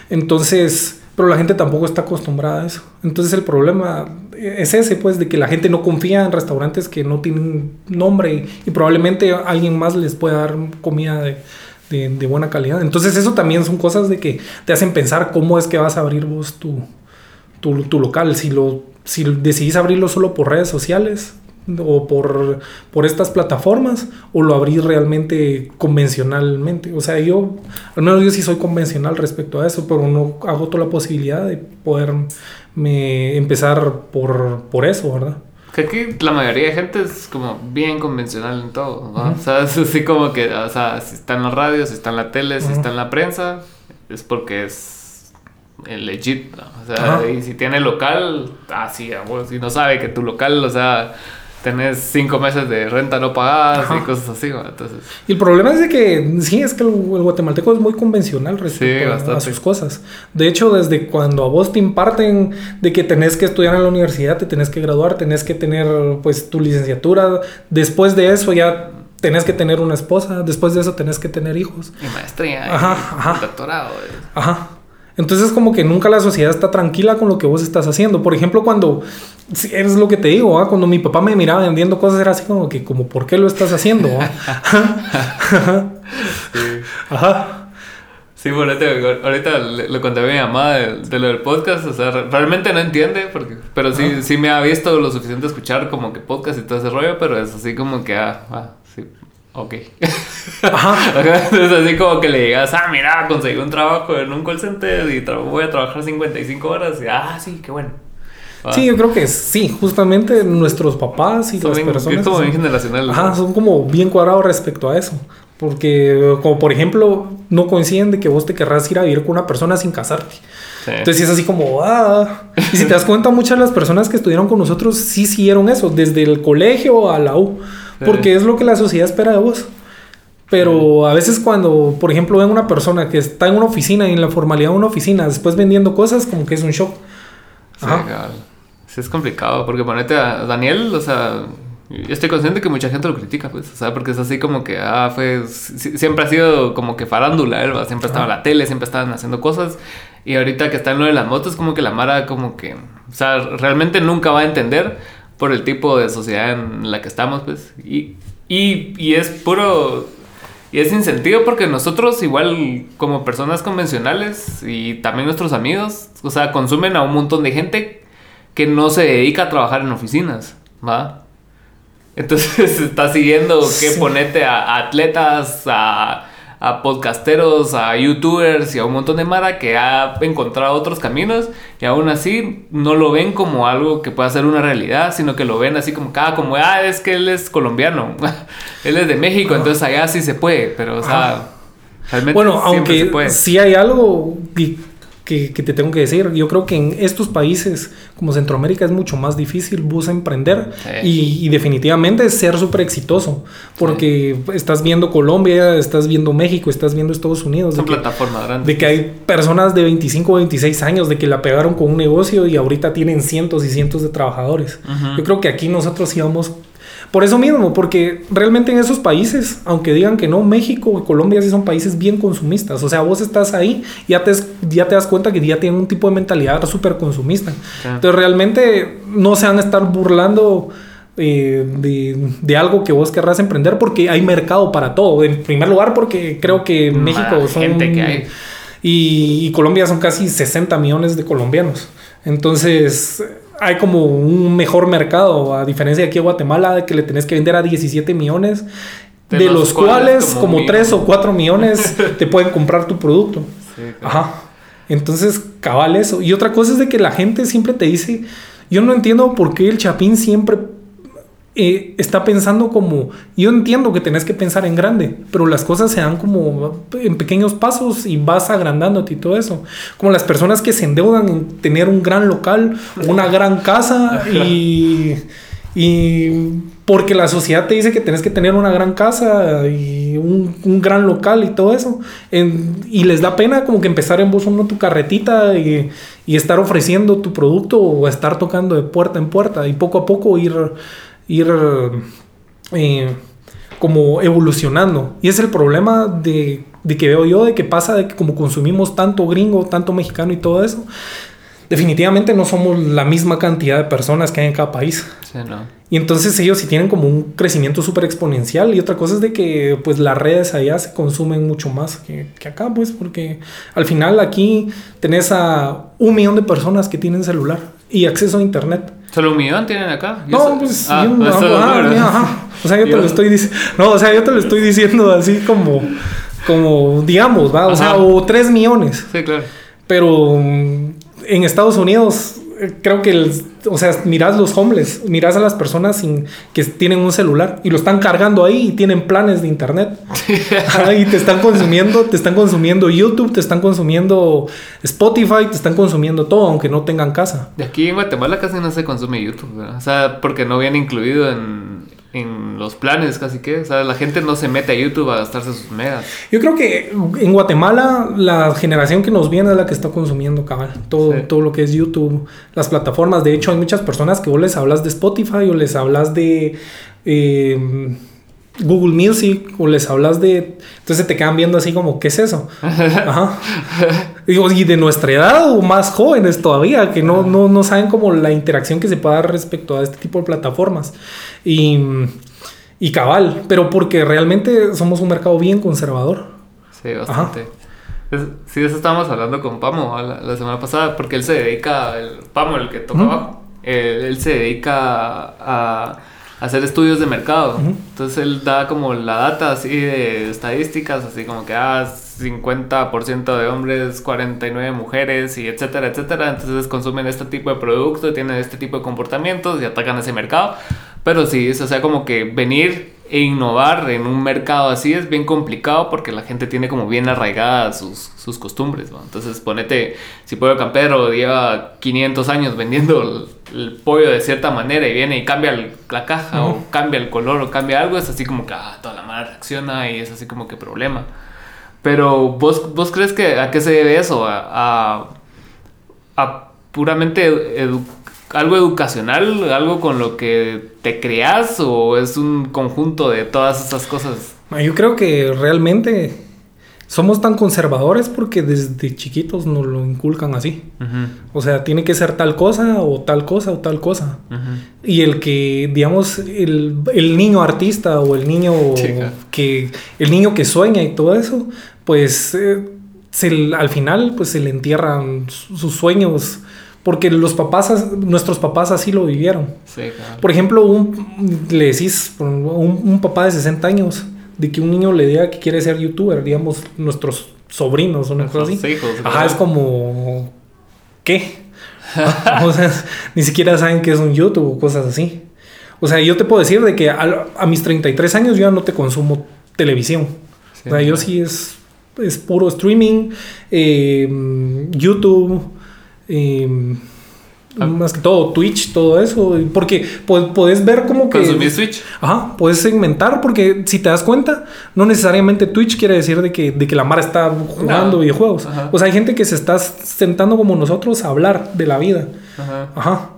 Entonces, pero la gente tampoco está acostumbrada a eso. Entonces el problema es ese, pues, de que la gente no confía en restaurantes que no tienen nombre y, probablemente alguien más les pueda dar comida de, de, buena calidad. Entonces eso también son cosas de que te hacen pensar cómo es que vas a abrir vos tu, tu, tu local. Si, lo, si decidís abrirlo solo por redes sociales, o por, por estas plataformas o lo abrí realmente convencionalmente. O sea, yo, al menos yo sí soy convencional respecto a eso, pero no hago toda la posibilidad de poder empezar por, por eso, ¿verdad? Que aquí la mayoría de gente es como bien convencional en todo, ¿no? O sea, es así como que, o sea, si está en la radio, si está en la tele, si está en la prensa, es porque es legit, O sea, y si tiene local, así, ah, si no sabe que tu local, o sea, tenés cinco meses de renta no pagadas y cosas así, entonces... Y el problema es de que, sí, es que el, guatemalteco es muy convencional respecto a, sus cosas. De hecho, desde cuando a vos te imparten de que tenés que estudiar en la universidad, te tenés que graduar, tenés que tener, pues, tu licenciatura, después de eso ya tenés que tener una esposa, después de eso tenés que tener hijos. Y maestría, ajá, doctorado. Eh. Ajá. Entonces como que nunca la sociedad está tranquila con lo que vos estás haciendo. Por ejemplo, cuando, es lo que te digo, cuando mi papá me miraba vendiendo cosas era así como que, como, ¿por qué lo estás haciendo? sí. [LAUGHS] Ajá. Sí, bueno, ahorita, le, conté a mi mamá de, lo del podcast, o sea, realmente no entiende, porque, pero sí, sí me ha visto lo suficiente escuchar como que podcast y todo ese rollo, pero es así como que, ah, ah sí, ok. Ajá. [LAUGHS] es así como que le digas, ah, mira, conseguí un trabajo en un call center y voy a trabajar 55 horas. Y, ah, sí, qué bueno. Sí, yo creo que sí, justamente nuestros papás y las personas. como bien generacional. Ajá, son como bien cuadrados respecto a eso. Porque, como por ejemplo, no coinciden de que vos te querrás ir a vivir con una persona sin casarte. Entonces es así como, ah. Y si te das cuenta, muchas de las personas que estudiaron con nosotros sí siguieron eso, desde el colegio a la U porque es lo que la sociedad espera de vos. Pero a veces cuando, por ejemplo, ven una persona que está en una oficina y en la formalidad de una oficina, después vendiendo cosas, como que es un shock. Sí, es complicado, porque ponete a Daniel, o sea, yo estoy consciente que mucha gente lo critica, pues, o sea, porque es así como que, ah, fue, siempre ha sido como que farándula, él, siempre estaba en la tele, siempre estaban haciendo cosas, y ahorita que está en lo de las motos, como que la Mara, como que, o sea, realmente nunca va a entender por el tipo de sociedad en la que estamos, pues. Y, y, y es puro... Y es sin sentido porque nosotros igual como personas convencionales y también nuestros amigos, o sea, consumen a un montón de gente que no se dedica a trabajar en oficinas, ¿va? Entonces [LAUGHS] está siguiendo que ponete a atletas, a a podcasteros, a youtubers y a un montón de mara que ha encontrado otros caminos y aún así no lo ven como algo que pueda ser una realidad, sino que lo ven así como cada ah, como, ah, es que él es colombiano, [LAUGHS] él es de México, entonces allá sí se puede, pero o sea, realmente bueno, aunque sí hay algo que, te tengo que decir. Yo creo que en estos países como Centroamérica es mucho más difícil vos emprender y, definitivamente ser súper exitoso. Porque estás viendo Colombia, estás viendo México, estás viendo Estados Unidos. Una plataforma grande. De que hay personas de 25 o 26 años de que la pegaron con un negocio y ahorita tienen cientos y cientos de trabajadores. Yo creo que aquí nosotros íbamos por eso mismo, porque realmente en esos países, aunque digan que no, México y Colombia sí son países bien consumistas. O sea, vos estás ahí, ya te, ya te das cuenta que ya tienen un tipo de mentalidad súper consumista. Entonces realmente no se van a estar burlando. Eh, de, algo que vos querrás emprender porque hay mercado para todo. En primer lugar, porque creo que México son. Gente que hay. Y, y Colombia son casi 60 millones de colombianos. Entonces, hay como un mejor mercado, a diferencia de aquí en Guatemala, de que le tenés que vender a 17 millones, de, los, cuales, como, 3 o 4 millones [LAUGHS] te pueden comprar tu producto. Ajá. Entonces, cabal eso. Y otra cosa es de que la gente siempre te dice, yo no entiendo por qué el chapín siempre eh, está pensando como, yo entiendo que tenés que pensar en grande, pero las cosas se dan como en pequeños pasos y vas agrandándote y todo eso. Como las personas que se endeudan en tener un gran local, una gran casa [LAUGHS] y, y porque la sociedad te dice que tenés que tener una gran casa y un, un gran local y todo eso. y les da pena como que empezar en vos uno tu carretita y, y estar ofreciendo tu producto o estar tocando de puerta en puerta y poco a poco ir ir eh, como evolucionando. Y es el problema de, que veo yo, de que pasa de que como consumimos tanto gringo, tanto mexicano y todo eso, definitivamente no somos la misma cantidad de personas que hay en cada país. Y entonces ellos sí tienen como un crecimiento súper exponencial. Y otra cosa es de que pues las redes allá se consumen mucho más que, que, acá, pues, porque al final aquí tenés a un millón de personas que tienen celular y acceso a internet. ¿Solo un millón tienen acá? No, pues ah, yo, ah, O sea, yo te lo estoy diciendo. No, o sea, yo te lo estoy diciendo así como, como digamos, ¿va? O sea, o tres millones. Sí, claro. Pero mm, en Estados Unidos creo que, el, o sea, miras los homeless, miras a las personas sin, que tienen un celular y lo están cargando ahí y tienen planes de internet. [LAUGHS] y te están consumiendo, te están consumiendo YouTube, te están consumiendo Spotify, te están consumiendo todo, aunque no tengan casa. De aquí en Guatemala casi no se consume YouTube, o sea, porque no viene incluido en, en los planes, casi que. O sea, la gente no se mete a YouTube a gastarse sus megas. Yo creo que en Guatemala la generación que nos viene es la que está consumiendo, cabal. Todo, todo lo que es YouTube, las plataformas. De hecho, hay muchas personas que vos les hablas de Spotify o les hablas de. Eh, Google Music o les hablas de... Entonces te quedan viendo así como, ¿qué es eso? [LAUGHS] Ajá. Digo, y de nuestra edad o más jóvenes todavía, que no, no, no saben como la interacción que se puede dar respecto a este tipo de plataformas. Y, y cabal, pero porque realmente somos un mercado bien conservador. Sí, bastante. sí, eso estábamos hablando con Pamo la, semana pasada, porque él se dedica, el Pamo, el que toca abajo, él se dedica a hacer estudios de mercado. Entonces él da como la data así de estadísticas, así como que ah, 50% de hombres, 49 mujeres y etcétera, etcétera. Entonces consumen este tipo de producto, tienen este tipo de comportamientos y atacan ese mercado. Pero sí, o sea, como que venir e innovar en un mercado así es bien complicado porque la gente tiene como bien arraigadas sus, sus costumbres. Entonces, ponete, si Pollo Campero lleva 500 años vendiendo el, pollo de cierta manera y viene y cambia la caja o cambia el color o cambia algo, es así como que ah, toda la madre reacciona y es así como que problema. Pero vos, vos crees que a qué se debe eso? A, a, puramente algo educacional, algo con lo que te creas o es un conjunto de todas esas cosas? Yo creo que realmente somos tan conservadores porque desde chiquitos nos lo inculcan así. O sea, tiene que ser tal cosa o tal cosa o tal cosa. Y el que, digamos, el, niño artista o el niño que el niño que sueña y todo eso, pues eh, al final pues se le entierran sus sueños porque los papás, nuestros papás así lo vivieron. Por ejemplo, un, le decís, un, un papá de 60 años, de que un niño le diga que quiere ser youtuber, digamos, nuestros sobrinos o una cosa así. Ajá, es como, ¿qué? [LAUGHS] o sea, ni siquiera saben qué es un YouTube o cosas así. O sea, yo te puedo decir de que a, mis 33 años yo ya no te consumo televisión. o sea, yo sí es es puro streaming, eh, YouTube, eh, Ah. Más que todo, Twitch, todo eso. Porque puedes ver como que. ¿Consumir Twitch? Ajá, puedes segmentar, porque si te das cuenta, no necesariamente Twitch quiere decir de que, de que la Mara está jugando videojuegos. O sea, hay gente que se está sentando como nosotros a hablar de la vida. Ajá. Ajá.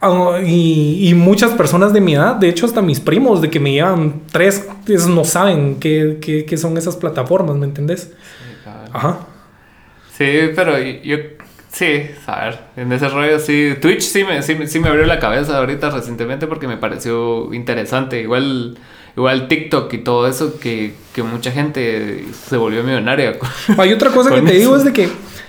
Ah, y, muchas personas de mi edad, de hecho hasta mis primos de que me llevan tres, no saben qué, qué, son esas plataformas, ¿me entendés? Ajá. Sí, pero yo Sí, a ver, en ese rollo sí. Twitch sí me, sí, sí me abrió la cabeza ahorita recientemente porque me pareció interesante. Igual, igual TikTok y todo eso que, que mucha gente se volvió millonaria. [LAUGHS] Hay otra cosa que te digo es de que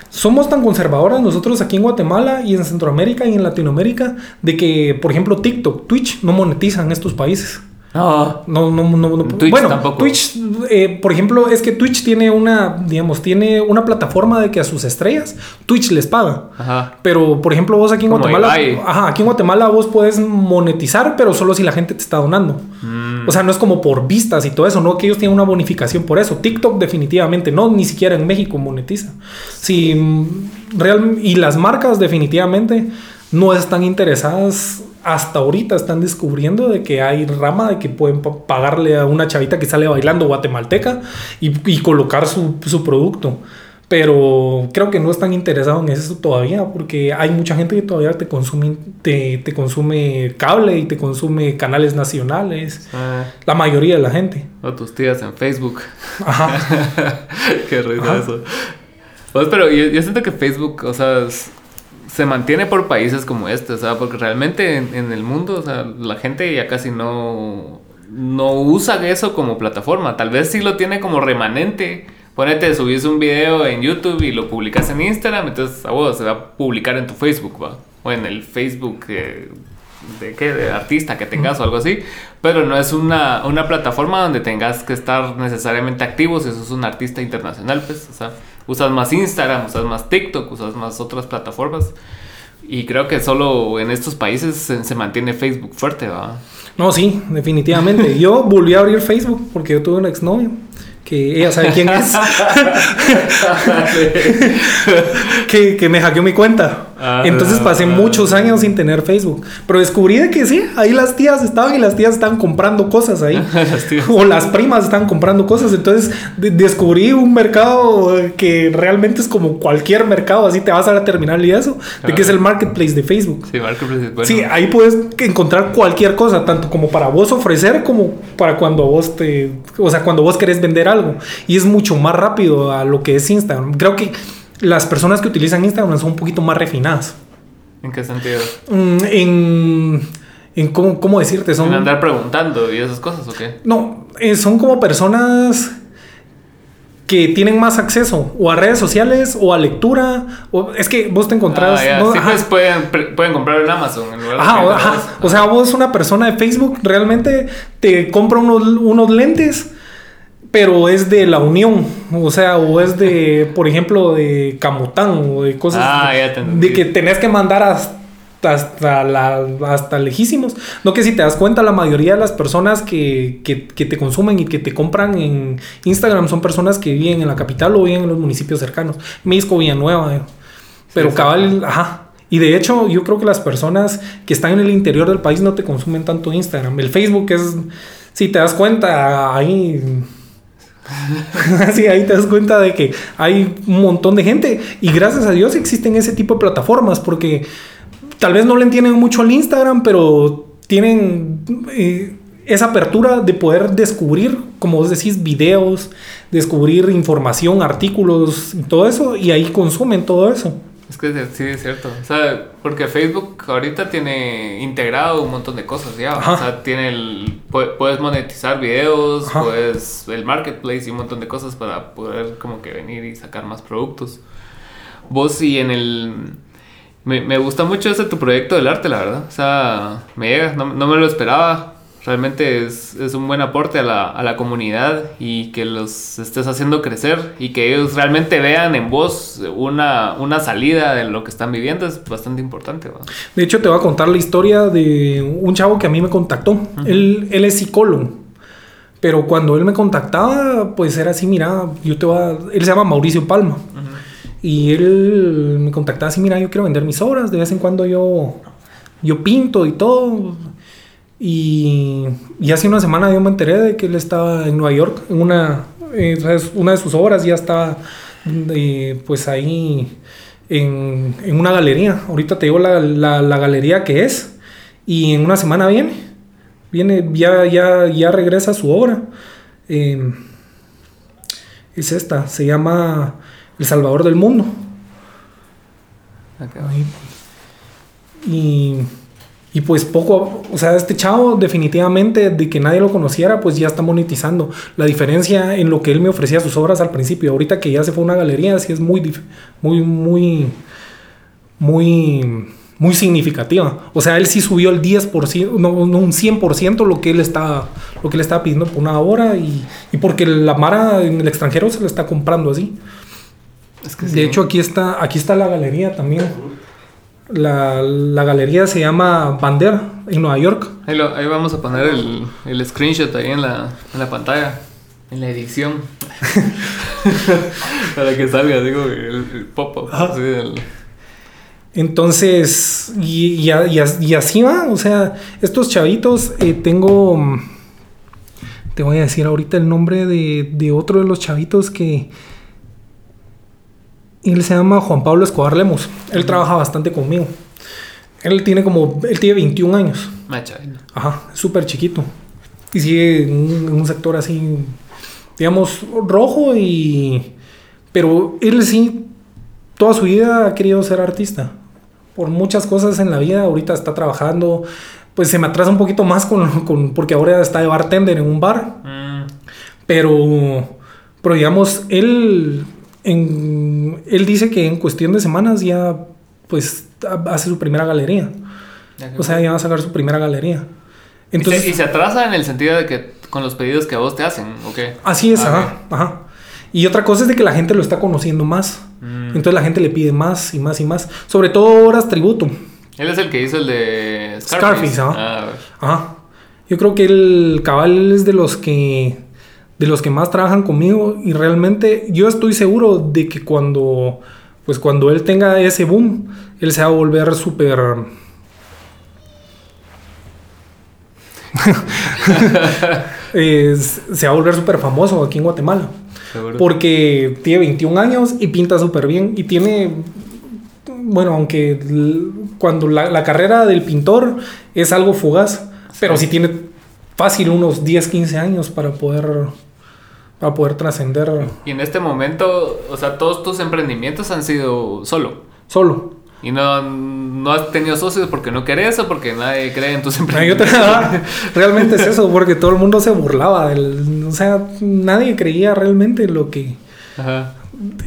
somos tan conservadoras nosotros aquí en Guatemala y en Centroamérica y en Latinoamérica de que, por ejemplo, TikTok, Twitch no monetizan en estos países. No, no, no, no. Twitch bueno, tampoco. Twitch, eh, por ejemplo, es que Twitch tiene una, digamos, tiene una plataforma de que a sus estrellas Twitch les paga. Ajá. Pero, por ejemplo, vos aquí en Guatemala, ajá, aquí en Guatemala vos puedes monetizar, pero solo si la gente te está donando. Mm. O sea, no es como por vistas y todo eso, no que ellos tienen una bonificación por eso. TikTok definitivamente no, ni siquiera en México monetiza. Mm, real y las marcas definitivamente no están interesadas hasta ahorita están descubriendo de que hay rama de que pueden pagarle a una chavita que sale bailando guatemalteca y, colocar su, producto. Pero creo que no están interesados en eso todavía porque hay mucha gente que todavía te consume, te, consume cable y te consume canales nacionales. Ah. La mayoría de la gente. O tus tías en Facebook. Ajá. [LAUGHS] Qué risa eso. Pues, pero yo, yo siento que Facebook, o sea, se mantiene por países como este, o sea, porque realmente en, el mundo, o sea, la gente ya casi no, no usa eso como plataforma, tal vez sí lo tiene como remanente. Ponete, subís un video en YouTube y lo publicas en Instagram, entonces a vos se va a publicar en tu Facebook, ¿va? O en el Facebook de, de qué, de artista que tengas o algo así, pero no es una, una plataforma donde tengas que estar necesariamente activo si sos un artista internacional, pues, o sea usas más Instagram, usas más TikTok, usas más otras plataformas. Y creo que solo en estos países se, mantiene Facebook fuerte, ¿va? No, sí, definitivamente. Yo volví a abrir Facebook porque yo tuve una exnovia que ella sabe quién es, [LAUGHS] [LAUGHS] que, que, me hackeó mi cuenta. Ah. Entonces pasé muchos años sin tener Facebook. Pero descubrí de que sí, ahí las tías estaban y las tías estaban comprando cosas ahí. [LAUGHS] o las primas estaban comprando cosas. Entonces descubrí un mercado que realmente es como cualquier mercado. Así te vas a la terminal y eso. De que es el marketplace de Facebook. Sí, marketplace. Bueno. Sí, ahí puedes encontrar cualquier cosa, tanto como para vos ofrecer como para cuando vos te. O sea, cuando vos querés vender algo. Y es mucho más rápido a lo que es Instagram. Creo que las personas que utilizan Instagram son un poquito más refinadas. ¿En qué sentido? Mm, en, en cómo, cómo, decirte, son... En andar preguntando y esas cosas, ¿o qué? No, eh, son como personas que tienen más acceso o a redes sociales o a lectura. O, es que vos te encontrás. Ah, sí, pues pueden, pueden, comprar en Amazon. En lugar ajá, ajá. O sea, vos, una persona de Facebook, realmente te compra unos, unos lentes pero es de la Unión, o sea, o es de, por ejemplo, de Camután o de cosas ah, de que tenés que mandar hasta, hasta, la, hasta lejísimos. No que si te das cuenta, la mayoría de las personas que, que, que, te consumen y que te compran en Instagram son personas que viven en la capital o viven en los municipios cercanos. Misco, Villanueva, eh. pero cabal, ajá. Y de hecho, yo creo que las personas que están en el interior del país no te consumen tanto Instagram. El Facebook es, si te das cuenta, ahí [LAUGHS] Así ahí te das cuenta de que hay un montón de gente y gracias a Dios existen ese tipo de plataformas porque tal vez no le entienden mucho al Instagram, pero tienen eh, esa apertura de poder descubrir, como vos decís, videos, descubrir información, artículos todo eso y ahí consumen todo eso. Es que sí, es cierto. O sea, porque Facebook ahorita tiene integrado un montón de cosas ya. O sea, tiene el. Puedes monetizar videos, puedes. El marketplace y un montón de cosas para poder, como que venir y sacar más productos. Vos y en el. Me, me gusta mucho ese tu proyecto del arte, la verdad. O sea, me llega, no, no me lo esperaba realmente es, es, un buen aporte a la, a la, comunidad y que los estés haciendo crecer y que ellos realmente vean en vos una, una salida de lo que están viviendo es bastante importante. De hecho, te voy a contar la historia de un chavo que a mí me contactó. él, él, es psicólogo. Pero cuando él me contactaba, pues era así, mira, yo te voy a... Él se llama Mauricio Palma. Y él me contactaba así, mira, yo quiero vender mis obras, de vez en cuando yo, yo pinto y todo. Y, y hace una semana yo me enteré de que él estaba en Nueva York, en una, eh, una de sus obras ya estaba eh, pues ahí en, en, una galería. Ahorita te digo la, la, la, galería que es y en una semana viene, viene, ya, ya, ya regresa su obra. Eh, es esta, se llama El Salvador del Mundo. Y y pues poco, o sea, este chavo definitivamente de que nadie lo conociera, pues ya está monetizando. La diferencia en lo que él me ofrecía sus obras al principio, ahorita que ya se fue a una galería, sí es muy, muy, muy, muy, muy significativa. O sea, él sí subió el 10%, no, un 100% lo que él está, lo que él estaba pidiendo por una hora y, y porque la Mara en el extranjero se lo está comprando así. Es que de hecho, aquí está, aquí está la galería también. La, la, galería se llama Bander en Nueva York. Ahí, lo, ahí vamos a poner el, el, screenshot ahí en la, en la pantalla, en la edición. [LAUGHS] Para que salga, digo, el, pop-up. Entonces, y, y, y, así va, o sea, estos chavitos, eh, tengo, te voy a decir ahorita el nombre de, de otro de los chavitos que, él se llama Juan Pablo Escobar Lemos. Él trabaja bastante conmigo. Él tiene como. Él tiene 21 años. Ajá, súper chiquito. Y sigue en un, sector así, digamos, rojo y. Pero él sí, toda su vida ha querido ser artista. Por muchas cosas en la vida, ahorita está trabajando. Pues se me atrasa un poquito más con, con porque ahora está de bartender en un bar. Mm. Pero, pero digamos, él él dice que en cuestión de semanas ya pues hace su primera galería. O sea, ya va a sacar su primera galería. Entonces, ¿Y, se, atrasa en el sentido de que con los pedidos que a vos te hacen, ¿ok? Así es, ah, ajá, Y otra cosa es de que la gente lo está conociendo más. Mm. Entonces la gente le pide más y más y más. Sobre todo horas tributo. Él es el que hizo el de Scarface. Scarface, ajá. Ah, ajá. Yo creo que el cabal es de los que de los que más trabajan conmigo y realmente yo estoy seguro de que cuando pues cuando él tenga ese boom, él se va a volver súper [LAUGHS] se va a volver súper famoso aquí en Guatemala. Porque tiene 21 años y pinta súper bien. Y tiene, bueno, aunque cuando la, la, carrera del pintor es algo fugaz, pero sí tiene fácil unos 10, 15 años para poder a poder trascender. Y en este momento, o sea, todos tus emprendimientos han sido solo. Solo. Y no, no has tenido socios porque no querés o porque nadie cree en tus emprendimientos. [LAUGHS] realmente es eso, porque todo el mundo se burlaba. Del, o sea, nadie creía realmente en lo que... Ajá.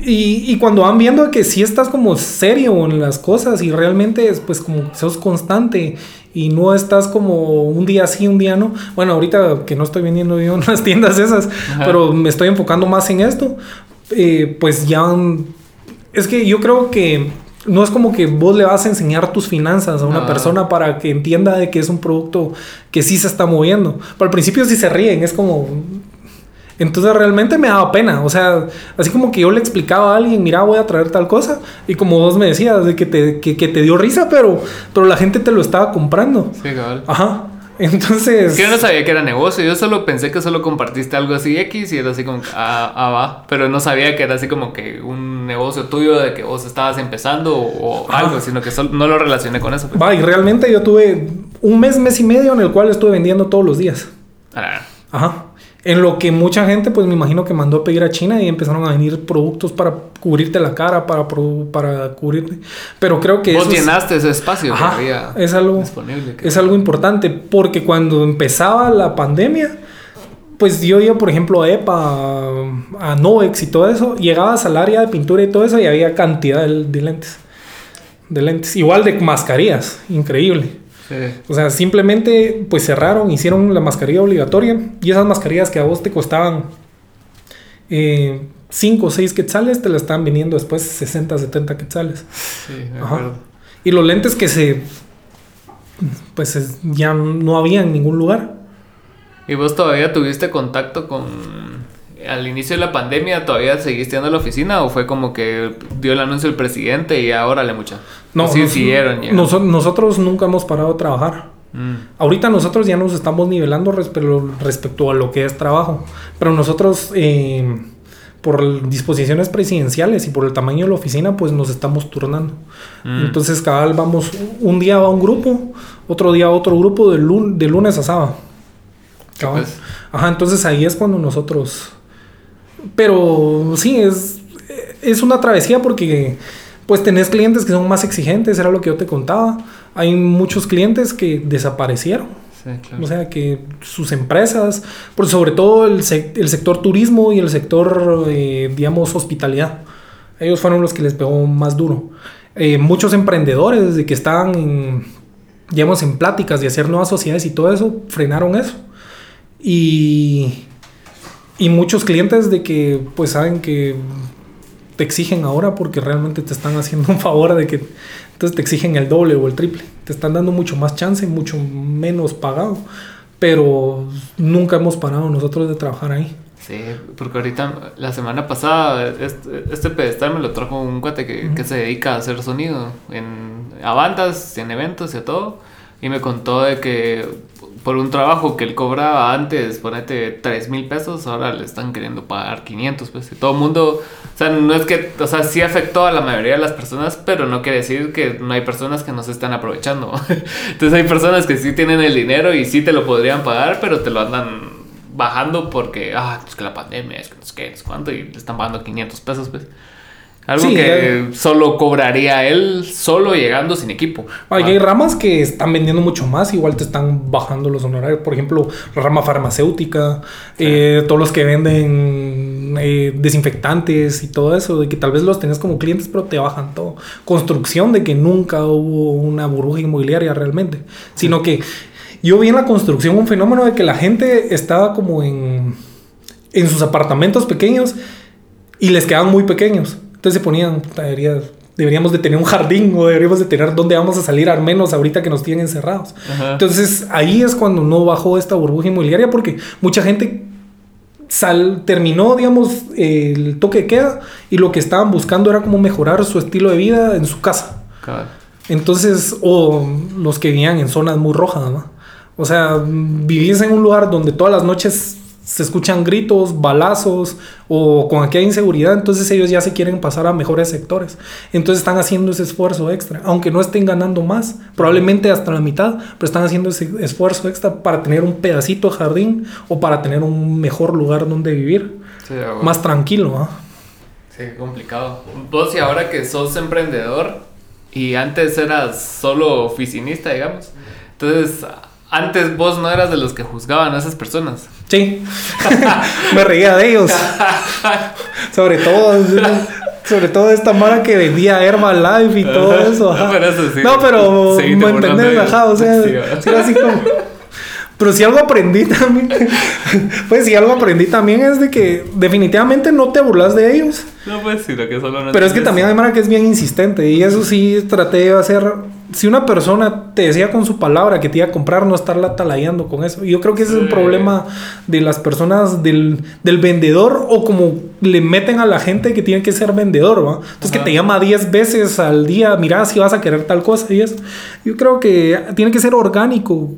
Y, y, cuando van viendo que si estás como serio en las cosas y realmente pues como sos constante y no estás como un día sí, un día no. Bueno, ahorita que no estoy vendiendo yo en las tiendas esas, pero me estoy enfocando más en esto, eh, pues ya... Es que yo creo que no es como que vos le vas a enseñar tus finanzas a una persona para que entienda de que es un producto que sí se está moviendo. Pero al principio sí se ríen, es como, entonces realmente me daba pena, o sea, así como que yo le explicaba a alguien, mira, voy a traer tal cosa, y como vos me decías, de que te, que, te dio risa, pero, pero la gente te lo estaba comprando. Sí, cabal. Ajá. Entonces. yo no sabía que era negocio. Yo solo pensé que solo compartiste algo así X y era así como, ah, ah, va. Pero no sabía que era así como que un negocio tuyo de que vos estabas empezando o, algo, sino que solo, no lo relacioné con eso. Pues. Va, y realmente yo tuve un mes, mes y medio en el cual estuve vendiendo todos los días. Ah. Ajá. En lo que mucha gente, pues me imagino que mandó a pedir a China y empezaron a venir productos para cubrirte la cara, para, para cubrirte. Pero creo que... Vos llenaste ese espacio que había es algo, disponible. Es algo importante porque cuando empezaba la pandemia, pues yo iba, por ejemplo, a EPA, a, Novex y todo eso, llegabas al área de pintura y todo eso y había cantidad de lentes. De lentes. Igual de mascarillas, increíble. O sea, simplemente pues cerraron, hicieron la mascarilla obligatoria y esas mascarillas que a vos te costaban 5 eh, o 6 quetzales, te la estaban vendiendo después 60, 70 quetzales. Sí, Y los lentes que se pues ya no había en ningún lugar. ¿Y vos todavía tuviste contacto con... Al inicio de la pandemia, ¿todavía seguiste yendo a la oficina o fue como que dio el anuncio el presidente y ahora le mucha? No, sí, siguieron nosotros nunca hemos parado de trabajar. Mm. Ahorita nosotros ya nos estamos nivelando respecto a lo que es trabajo, pero nosotros... Eh, por disposiciones presidenciales y por el tamaño de la oficina, pues nos estamos turnando. Mm. Entonces, cada vez vamos, un día va un grupo, otro día otro grupo, de, de lunes a sábado. Pues. Ajá, entonces ahí es cuando nosotros... Pero sí, es, es una travesía porque pues tenés clientes que son más exigentes, era lo que yo te contaba. Hay muchos clientes que desaparecieron o sea, que sus empresas, por sobre todo el, el sector turismo y el sector, eh, digamos, hospitalidad, ellos fueron los que les pegó más duro. Eh, muchos emprendedores, desde que estaban, en, digamos, en pláticas de hacer nuevas sociedades y todo eso, frenaron eso. Y, y muchos clientes de que, pues, saben que te exigen ahora porque realmente te están haciendo un favor de que entonces te exigen el doble o el triple. Te están dando mucho más chance, mucho menos pagado. Pero nunca hemos parado nosotros de trabajar ahí. Sí, porque ahorita, la semana pasada, este, este pedestal me lo trajo un cuate que, que, se dedica a hacer sonido en, a bandas, en eventos y a todo. Y me contó de que por un trabajo que él cobraba antes, ponete 3 mil pesos, ahora le están queriendo pagar 500 pesos. Y todo el mundo, o sea, no es que, o sea, sí afectó a la mayoría de las personas, pero no quiere decir que no hay personas que no se están aprovechando. [LAUGHS] Entonces hay personas que sí tienen el dinero y sí te lo podrían pagar, pero te lo andan bajando porque, ah, es que la pandemia, es que no sé qué, es cuánto, y le están pagando 500 pesos, pues. Algo que solo cobraría él solo llegando sin equipo. Hay, ramas que están vendiendo mucho más, igual te están bajando los honorarios. Por ejemplo, la rama farmacéutica, eh, todos los que venden eh, desinfectantes y todo eso, de que tal vez los tenés como clientes, pero te bajan todo. Construcción, de que nunca hubo una burbuja inmobiliaria realmente, sino que yo vi en la construcción un fenómeno de que la gente estaba como en, en sus apartamentos pequeños y les quedaban muy pequeños. Entonces se ponían, deberíamos de tener un jardín o deberíamos de tener dónde vamos a salir al menos ahorita que nos tienen encerrados. Entonces ahí es cuando no bajó esta burbuja inmobiliaria porque mucha gente sal, terminó, digamos, el toque de queda y lo que estaban buscando era como mejorar su estilo de vida en su casa. Entonces, o los que vivían en zonas muy rojas, ¿no? O sea, vivís en un lugar donde todas las noches se escuchan gritos, balazos o con aquella inseguridad, entonces ellos ya se quieren pasar a mejores sectores. Entonces están haciendo ese esfuerzo extra, aunque no estén ganando más, probablemente hasta la mitad, pero están haciendo ese esfuerzo extra para tener un pedacito de jardín o para tener un mejor lugar donde vivir, más tranquilo. ¿ah? Sí, complicado. Vos y ahora que sos emprendedor y antes eras solo oficinista, digamos, entonces antes vos no eras de los que juzgaban a esas personas. Sí. [LAUGHS] Me reía de ellos. [LAUGHS] sobre todo. Sobre todo esta mara que vendía Herbalife y [LAUGHS] todo eso. No, pero eso sí. No, pero me entendés, ajá. O sea, sí, así como. Pero si algo aprendí también, pues si algo aprendí también es de que definitivamente no te burlas de ellos. No, pues sí, lo que solo no Pero es que también hay mara que es bien insistente y eso sí traté de hacer. Si una persona te decía con su palabra que te iba a comprar, no estarla talayando con eso. Yo creo que ese es un problema de las personas, del, del, vendedor o como le meten a la gente que tiene que ser vendedor, ¿va? Entonces que te llama 10 veces al día, mira si vas a querer tal cosa y eso. Yo creo que tiene que ser orgánico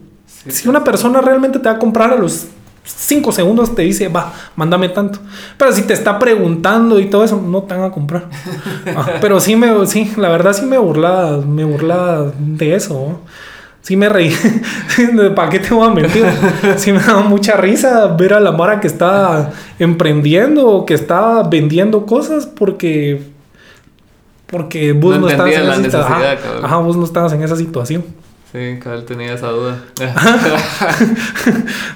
si una persona realmente te va a comprar a los 5 segundos, te dice, va, mándame tanto. Pero si te está preguntando y todo eso, no te van a comprar. [LAUGHS] Ah, pero sí, me, sí, la verdad sí me burla, me burla de eso. Sí me reí. [LAUGHS] ¿Para qué te voy a mentir? Sí me da mucha risa ver a la Mara que está emprendiendo o que está vendiendo cosas porque... Porque vos no, estabas en esa situación. ajá, vos no estabas en esa situación. Sí, cabal tenía esa duda. [LAUGHS]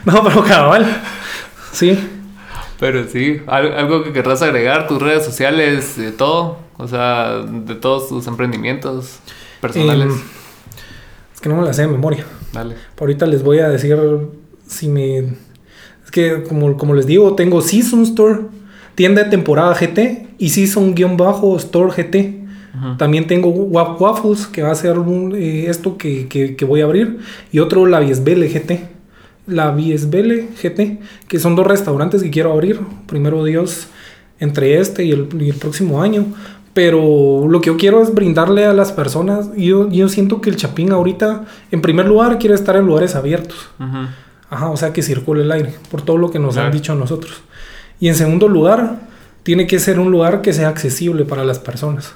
no, pero cabal. Sí. Pero sí, algo que querrás agregar, tus redes sociales, de todo, o sea, de todos tus emprendimientos personales. Em, es que no me las sé de memoria. Dale. ahorita les voy a decir si me... Es que como, como les digo, tengo Season Store, tienda de temporada GT y Season-Store GT. También tengo Waffles, que va a ser un, eh, esto que, que, voy a abrir. Y otro Labies BLGT. la Viesbele GT, que son dos restaurantes que quiero abrir. Primero Dios, entre este y el, y el próximo año. Pero lo que yo quiero es brindarle a las personas. Yo, yo siento que el Chapín ahorita, en primer lugar, quiere estar en lugares abiertos. Ajá, o sea, que circule el aire, por todo lo que nos han dicho a nosotros. Y en segundo lugar, tiene que ser un lugar que sea accesible para las personas.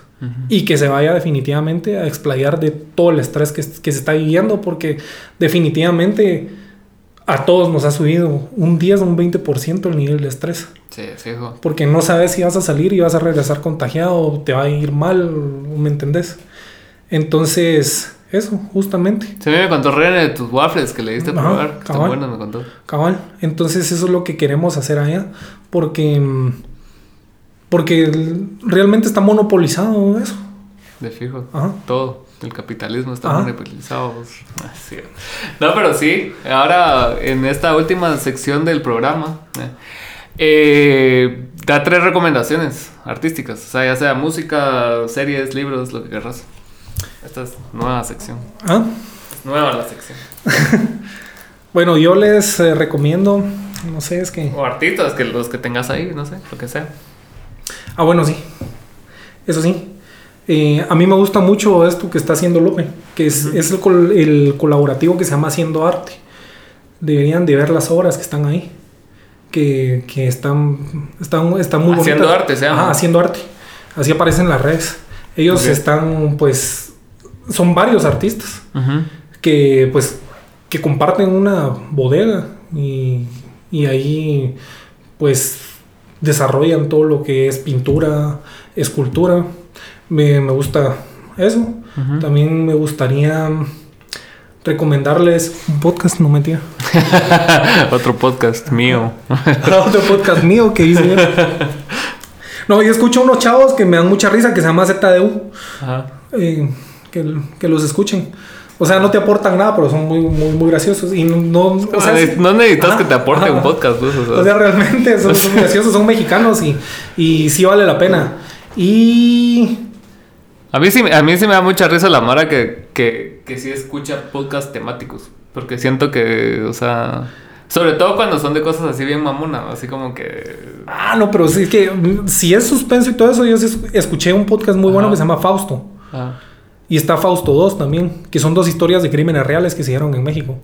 Y que se vaya definitivamente a explayar de todo el estrés que, que se está viviendo, porque definitivamente a todos nos ha subido un 10 o un 20% el nivel de estrés. Sí, fijo. Porque no sabes si vas a salir y vas a regresar contagiado o te va a ir mal, ¿me entendés? Entonces, eso, justamente. Se me contó René de tus waffles que le diste a probar. Cabal, buenos, me contó. Cabal. Entonces, eso es lo que queremos hacer allá. Porque. Porque realmente está monopolizado eso. De fijo. Ajá. Todo el capitalismo está monopolizado. [LAUGHS] No, pero sí, ahora en esta última sección del programa, eh, eh, da tres recomendaciones artísticas, o sea, ya sea música, series, libros, lo que querrás. Esta es nueva sección. ¿Ah? nueva la sección. [LAUGHS] bueno, yo les eh, recomiendo, no sé, es que... O artistas, que los que tengas ahí, no sé, lo que sea. Ah, bueno, sí. Eso sí. Eh, a mí me gusta mucho esto que está haciendo López, que es, el, colaborativo que se llama Haciendo Arte. Deberían de ver las obras que están ahí, que, están, están, están muy Haciendo arte, se llama. haciendo arte. Así aparecen en las redes. Ellos están, pues, son varios artistas que, pues, que comparten una bodega y, y ahí, pues, desarrollan todo lo que es pintura, escultura me, me gusta eso. También me gustaría recomendarles un podcast, no mentira. [LAUGHS] Otro podcast mío. [LAUGHS] Otro podcast mío que hice. no, yo escucho unos chavos que me dan mucha risa que se llama ZDU. Ajá. Eh, que, que, los escuchen. O sea, no te aportan nada, pero son muy, muy, muy graciosos. Y no, o sea, no necesitas que te aporte un podcast. Pues, o, sea. realmente son, son [LAUGHS] graciosos, son mexicanos y, y sí vale la pena. Y a mí sí, a mí sí me da mucha risa la Mara que, que, que sí escucha podcast temáticos. Porque siento que, o sea. Sobre todo cuando son de cosas así bien mamona, así como que. Ah, no, pero sí que si es suspenso y todo eso, yo escuché un podcast muy bueno que se llama Fausto. Ah. Y está Fausto 2 también, que son dos historias de crímenes reales que se dieron en México.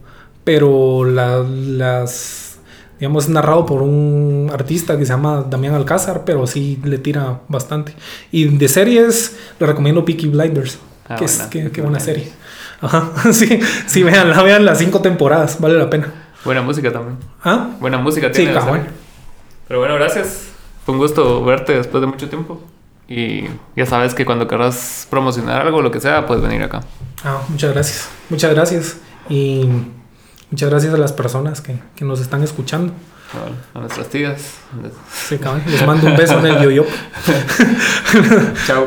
Pero las digamos, es narrado por un artista que se llama Damián Alcázar, pero sí le tira bastante. Y de series, le recomiendo Peaky Blinders, ah, que es que, buena serie. Ajá, [LAUGHS] sí, sí, vean, vean las cinco temporadas, vale la pena. Buena música también. ¿Ah? Buena música tiene. Sí, Pero bueno, gracias. Fue un gusto verte después de mucho tiempo. Y ya sabes que cuando querrás promocionar algo, lo que sea, puedes venir acá. Ah, muchas gracias. Muchas gracias. Y Muchas gracias a las personas que, que nos están escuchando. A nuestras tías. Sí, Les mando un beso en el yo-yo. [LAUGHS] Chao.